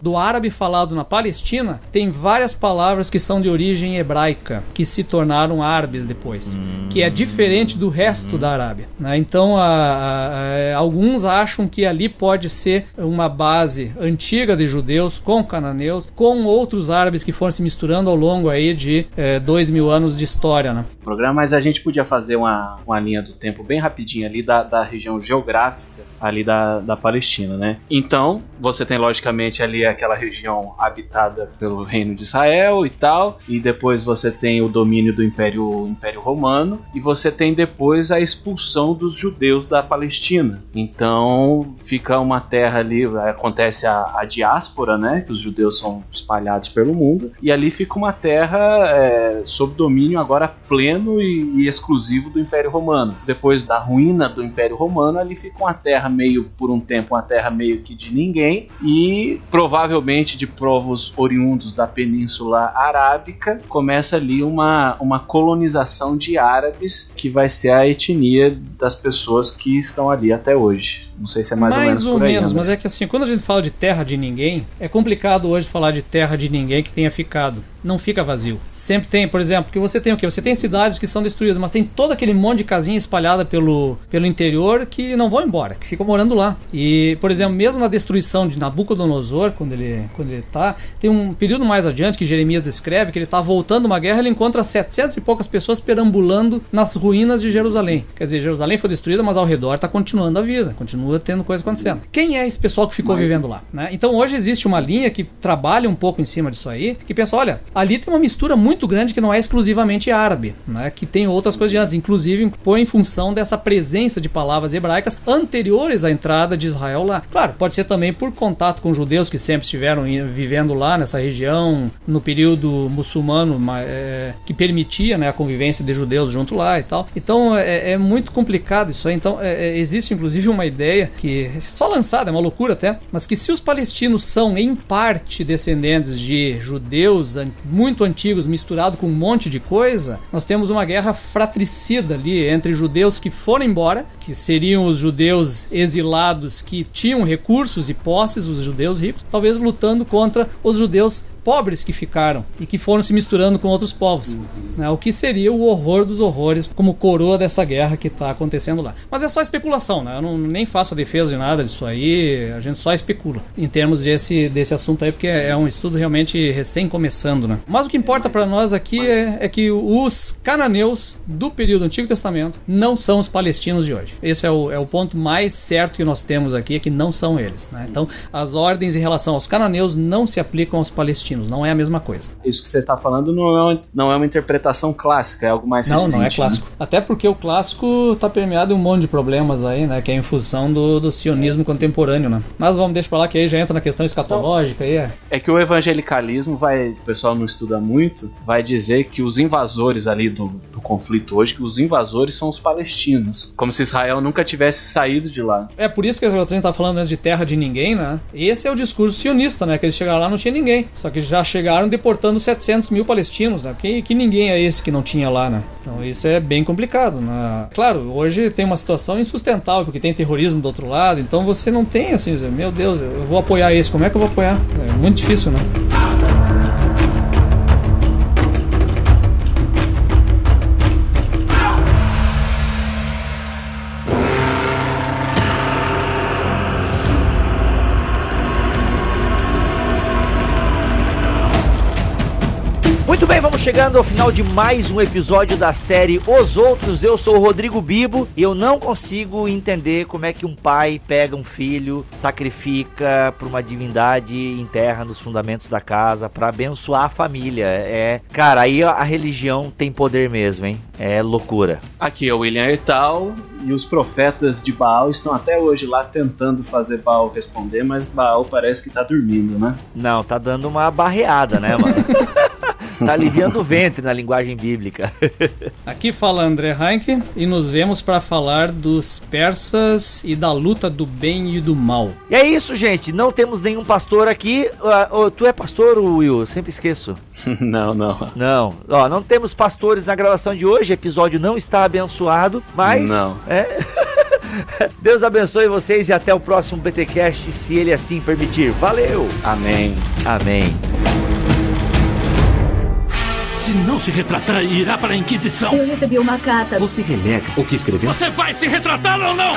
do árabe falado na Palestina, tem várias palavras que são de origem hebraica, que se tornaram árabes depois, que é diferente do resto da Arábia. Né? Então, a, a, a, alguns acham que ali pode ser uma base antiga de judeus com cananeus, com outros árabes que foram se misturando ao longo aí de é, dois mil anos de história. Né? Programa, mas a gente podia fazer uma, uma linha do tempo bem rapidinho ali da, da região geográfica ali da, da Palestina, né? Então, você tem logicamente ali aquela região habitada pelo reino de Israel e tal, e depois você tem o domínio do Império, Império Romano, e você tem depois a expulsão dos judeus da Palestina. Então, fica uma terra ali, acontece a, a diáspora, né? Que os judeus são espalhados pelo mundo, e ali fica uma terra é, sob domínio agora pleno e, e exclusivo do Império Romano. Depois da ruína do Império Romano, ali fica uma terra meio, por um tempo, uma terra meio que de ninguém e provavelmente de povos oriundos da Península Arábica, começa ali uma, uma colonização de árabes que vai ser a etnia das pessoas que estão ali até hoje. Não sei se é mais, mais ou menos. Mais ou menos, mas é que assim, quando a gente fala de terra de ninguém, é complicado hoje falar de terra de ninguém que tenha ficado. Não fica vazio. Sempre tem, por exemplo, que você tem o quê? Você tem cidades que são destruídas, mas tem todo aquele monte de casinha espalhada pelo, pelo interior que não vão embora, que ficam morando lá. E, por exemplo, mesmo na destruição de Nabucodonosor, quando ele, quando ele tá, tem um período mais adiante que Jeremias descreve que ele tá voltando uma guerra, ele encontra 700 e poucas pessoas perambulando nas ruínas de Jerusalém. Quer dizer, Jerusalém foi destruída, mas ao redor está continuando a vida, continua continua tendo coisa acontecendo. Quem é esse pessoal que ficou Mas... vivendo lá? Né? Então hoje existe uma linha que trabalha um pouco em cima disso aí, que pensa, olha, ali tem uma mistura muito grande que não é exclusivamente árabe, né? que tem outras coisas de antes, inclusive põe em função dessa presença de palavras hebraicas anteriores à entrada de Israel lá. Claro, pode ser também por contato com judeus que sempre estiveram vivendo lá nessa região, no período muçulmano, é, que permitia né, a convivência de judeus junto lá e tal. Então é, é muito complicado isso aí. Então é, é existe inclusive uma ideia que só lançada, é uma loucura até, mas que se os palestinos são em parte descendentes de judeus muito antigos misturado com um monte de coisa, nós temos uma guerra fratricida ali entre judeus que foram embora, que seriam os judeus exilados que tinham recursos e posses, os judeus ricos, talvez lutando contra os judeus pobres que ficaram e que foram se misturando com outros povos. Uhum. Né? O que seria o horror dos horrores como coroa dessa guerra que está acontecendo lá. Mas é só especulação, né? Eu não, nem faço a defesa de nada disso aí, a gente só especula em termos desse, desse assunto aí, porque é um estudo realmente recém começando, né? Mas o que importa para nós aqui é, é, que os cananeus do período Antigo Testamento não são os palestinos de hoje. Esse é o, é o ponto mais certo que nós temos aqui, é que não são eles. Né? Então, as ordens em relação aos cananeus não se aplicam aos palestinos palestinos, não é a mesma coisa. Isso que você está falando não é, não é uma interpretação clássica, é algo mais Não, recente, não é clássico. Né? Até porque o clássico está permeado de um monte de problemas aí, né? Que é a infusão do, do sionismo é. contemporâneo, né? Mas vamos deixar pra lá que aí já entra na questão escatológica aí. É. é que o evangelicalismo vai, o pessoal não estuda muito, vai dizer que os invasores ali do, do conflito hoje, que os invasores são os palestinos. Como se Israel nunca tivesse saído de lá. É por isso que a gente tá falando de terra de ninguém, né? Esse é o discurso sionista, né? Que eles chegaram lá não tinha ninguém. Só que já chegaram deportando 700 mil palestinos, né? Que, que ninguém é esse que não tinha lá, né? Então isso é bem complicado, né? Claro, hoje tem uma situação insustentável, porque tem terrorismo do outro lado, então você não tem assim, dizer, meu Deus, eu vou apoiar esse, como é que eu vou apoiar? É muito difícil, né? Chegando ao final de mais um episódio da série Os Outros. Eu sou o Rodrigo Bibo e eu não consigo entender como é que um pai pega um filho, sacrifica por uma divindade, enterra nos fundamentos da casa para abençoar a família. É, cara, aí a religião tem poder mesmo, hein? É loucura. Aqui é o William Ertal e os profetas de Baal estão até hoje lá tentando fazer Baal responder, mas Baal parece que tá dormindo, né? Não, tá dando uma barreada, né, mano? (laughs) tá aliviando o ventre na linguagem bíblica. (laughs) Aqui fala André Heinck e nos vemos para falar dos persas e da luta do bem e do mal. E é isso, gente. Não temos nenhum pastor aqui. Uh, uh, tu é pastor, Will? Sempre esqueço. (laughs) não, não. Não. Ó, não temos pastores na gravação de hoje. O episódio não está abençoado, mas. Não. É. (laughs) Deus abençoe vocês e até o próximo BTcast, se ele assim permitir. Valeu. Amém. Amém. Se não se retratar, irá para a Inquisição. Eu recebi uma carta. Você renega o que escreveu? Você vai se retratar ou não?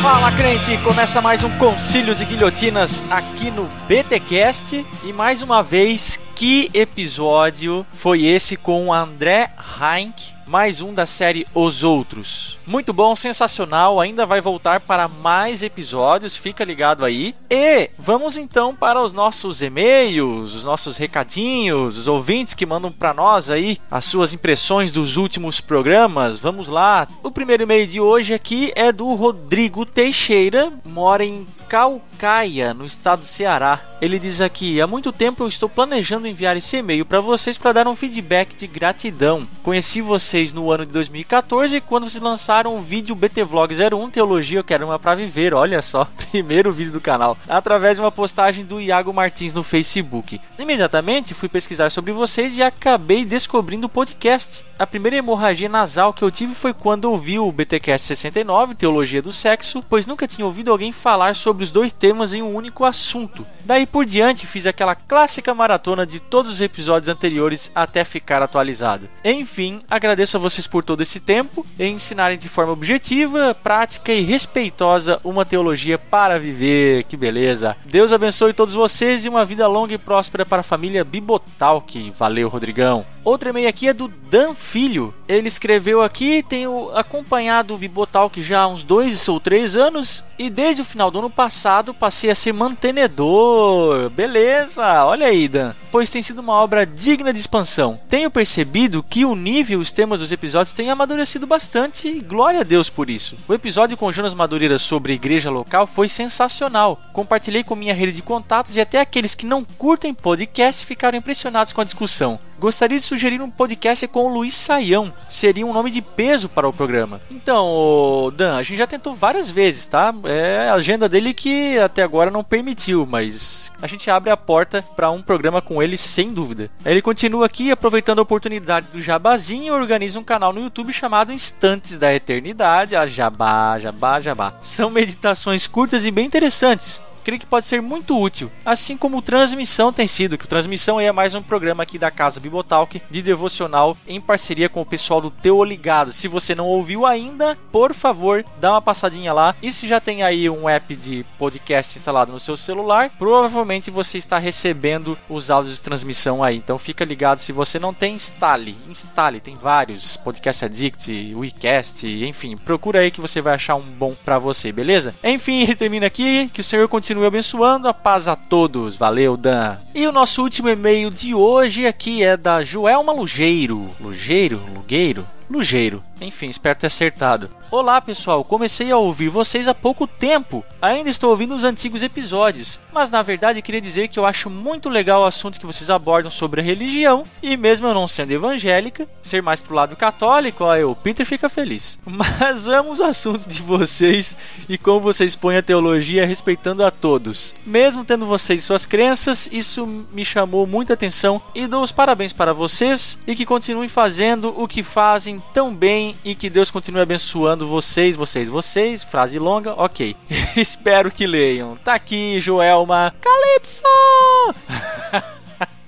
Fala crente, começa mais um Concílios e Guilhotinas aqui no BTcast e mais uma vez que episódio foi esse com André Heinck mais um da série Os Outros. Muito bom, sensacional, ainda vai voltar para mais episódios, fica ligado aí. E vamos então para os nossos e-mails, os nossos recadinhos, os ouvintes que mandam para nós aí as suas impressões dos últimos programas. Vamos lá. O primeiro e-mail de hoje aqui é do Rodrigo Teixeira, mora em Calcaia, no estado do Ceará. Ele diz aqui: há muito tempo eu estou planejando enviar esse e-mail para vocês para dar um feedback de gratidão. Conheci vocês no ano de 2014 quando vocês lançaram o vídeo BT Vlog 01 Teologia Eu Quero Uma Pra Viver. Olha só, (laughs) primeiro vídeo do canal, através de uma postagem do Iago Martins no Facebook. Imediatamente fui pesquisar sobre vocês e acabei descobrindo o podcast. A primeira hemorragia nasal que eu tive foi quando ouvi o BTcast 69, Teologia do Sexo, pois nunca tinha ouvido alguém falar sobre os dois temas em um único assunto. Daí por diante fiz aquela clássica maratona de todos os episódios anteriores até ficar atualizado. Enfim, agradeço a vocês por todo esse tempo em ensinarem de forma objetiva, prática e respeitosa uma teologia para viver. Que beleza! Deus abençoe todos vocês e uma vida longa e próspera para a família Bibotalk. Valeu, Rodrigão! Outro e-mail aqui é do Dan Filho. Ele escreveu aqui, tenho acompanhado o Bibotalk já há uns dois ou três anos e desde o final do ano passado passei a ser mantenedor. Beleza, olha aí, Dan. Pois tem sido uma obra digna de expansão. Tenho percebido que o nível e os temas dos episódios têm amadurecido bastante e glória a Deus por isso. O episódio com Jonas Madureira sobre igreja local foi sensacional. Compartilhei com minha rede de contatos e até aqueles que não curtem podcast ficaram impressionados com a discussão. Gostaria de sugerir um podcast com o Luiz Saião. Seria um nome de peso para o programa. Então, Dan, a gente já tentou várias vezes, tá? É a agenda dele que até agora não permitiu, mas a gente abre a porta para um programa com ele sem dúvida. Ele continua aqui aproveitando a oportunidade do Jabazinho e organiza um canal no YouTube chamado Instantes da Eternidade. A Jabá, Jabá, Jabá. São meditações curtas e bem interessantes creio que pode ser muito útil, assim como Transmissão tem sido, que Transmissão é mais um programa aqui da Casa Bibotalk de devocional em parceria com o pessoal do Teu Ligado. Se você não ouviu ainda, por favor, dá uma passadinha lá. E se já tem aí um app de podcast instalado no seu celular, provavelmente você está recebendo os áudios de transmissão aí. Então fica ligado, se você não tem, instale, instale, tem vários, Podcast Addict, WeCast, enfim, procura aí que você vai achar um bom para você, beleza? Enfim, ele termina aqui, que o Senhor continue continue abençoando. A paz a todos. Valeu, Dan. E o nosso último e-mail de hoje aqui é da Joelma Lugeiro. Lugeiro? Lugueiro? Lugeiro. Enfim, espero ter acertado. Olá pessoal, comecei a ouvir vocês há pouco tempo. Ainda estou ouvindo os antigos episódios, mas na verdade queria dizer que eu acho muito legal o assunto que vocês abordam sobre a religião e mesmo eu não sendo evangélica, ser mais pro lado católico, ó, eu, Peter fica feliz. (laughs) Mas amo os assuntos de vocês e como vocês põem a teologia respeitando a todos. Mesmo tendo vocês suas crenças, isso me chamou muita atenção e dou os parabéns para vocês e que continuem fazendo o que fazem tão bem e que Deus continue abençoando vocês, vocês, vocês. Frase longa, ok. (laughs) Espero que leiam. Tá aqui, Joelma. Calypso!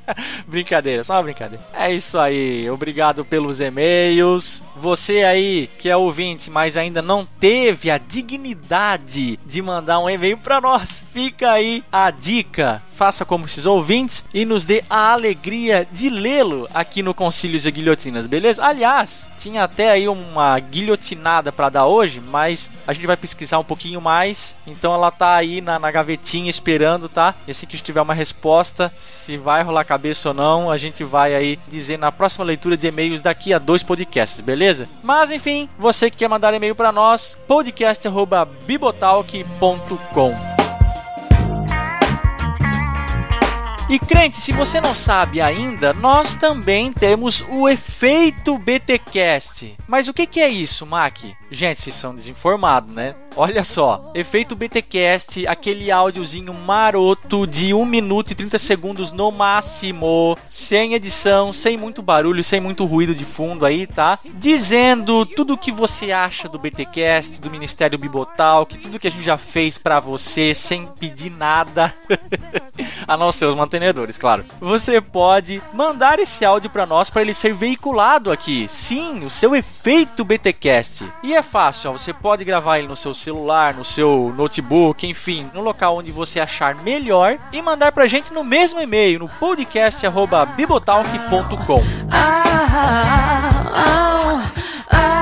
(laughs) brincadeira, só uma brincadeira. É isso aí. Obrigado pelos e-mails. Você aí que é ouvinte, mas ainda não teve a dignidade de mandar um e-mail para nós, fica aí a dica faça como esses ouvintes e nos dê a alegria de lê-lo aqui no Concílios e Guilhotinas, beleza? Aliás, tinha até aí uma guilhotinada para dar hoje, mas a gente vai pesquisar um pouquinho mais, então ela tá aí na, na gavetinha esperando, tá? E assim que tiver uma resposta, se vai rolar cabeça ou não, a gente vai aí dizer na próxima leitura de e-mails daqui a dois podcasts, beleza? Mas enfim, você que quer mandar e-mail para nós, podcast@bibotalk.com. E crente, se você não sabe ainda, nós também temos o efeito BTcast. Mas o que, que é isso, Mac? Gente, vocês são desinformados, né? Olha só, efeito BTcast, aquele áudiozinho maroto de 1 minuto e 30 segundos no máximo, sem edição, sem muito barulho, sem muito ruído de fundo aí, tá? Dizendo tudo o que você acha do BTcast, do Ministério Bibotalk, tudo que a gente já fez para você sem pedir nada. a (laughs) não ser os claro. Você pode mandar esse áudio para nós para ele ser veiculado aqui. Sim, o seu efeito BTcast. E é fácil, ó, você pode gravar ele no seu celular, no seu notebook, enfim, no local onde você achar melhor e mandar pra gente no mesmo e-mail, no podcast@bibotalk.com. Ah, ah, ah,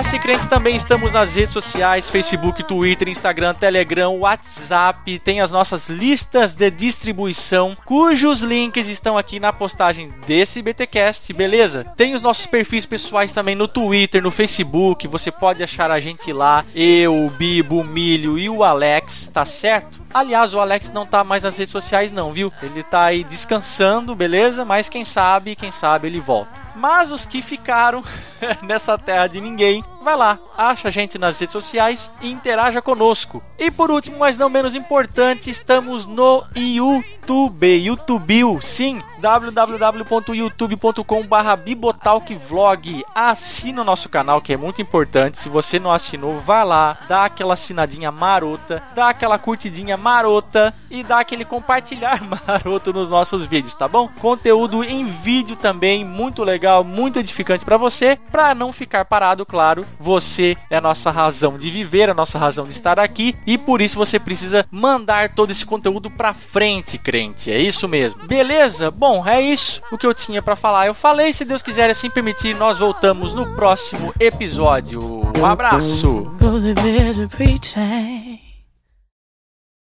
esquece, crente, também estamos nas redes sociais: Facebook, Twitter, Instagram, Telegram, WhatsApp. Tem as nossas listas de distribuição, cujos links estão aqui na postagem desse BTcast, beleza? Tem os nossos perfis pessoais também no Twitter, no Facebook. Você pode achar a gente lá, eu, o Bibo, o Milho e o Alex, tá certo? Aliás, o Alex não tá mais nas redes sociais, não, viu? Ele tá aí descansando, beleza? Mas quem sabe, quem sabe ele volta. Mas os que ficaram (laughs) nessa terra de ninguém, vai lá, acha a gente nas redes sociais e interaja conosco. E por último, mas não menos importante, estamos no YouTube, YouTube, sim, www.youtube.com.br bibotalkvlog. Assina o nosso canal que é muito importante. Se você não assinou, vai lá, dá aquela assinadinha marota, dá aquela curtidinha marota e dá aquele compartilhar (laughs) maroto nos nossos vídeos, tá bom? Conteúdo em vídeo também muito legal, muito edificante para você, para não ficar parado, claro. Você é a nossa razão de viver, a nossa razão de estar aqui e por isso você precisa mandar todo esse conteúdo para frente, crente. É isso mesmo. Beleza? Bom, é isso o que eu tinha para falar. Eu falei, se Deus quiser assim permitir, nós voltamos no próximo episódio. Um abraço.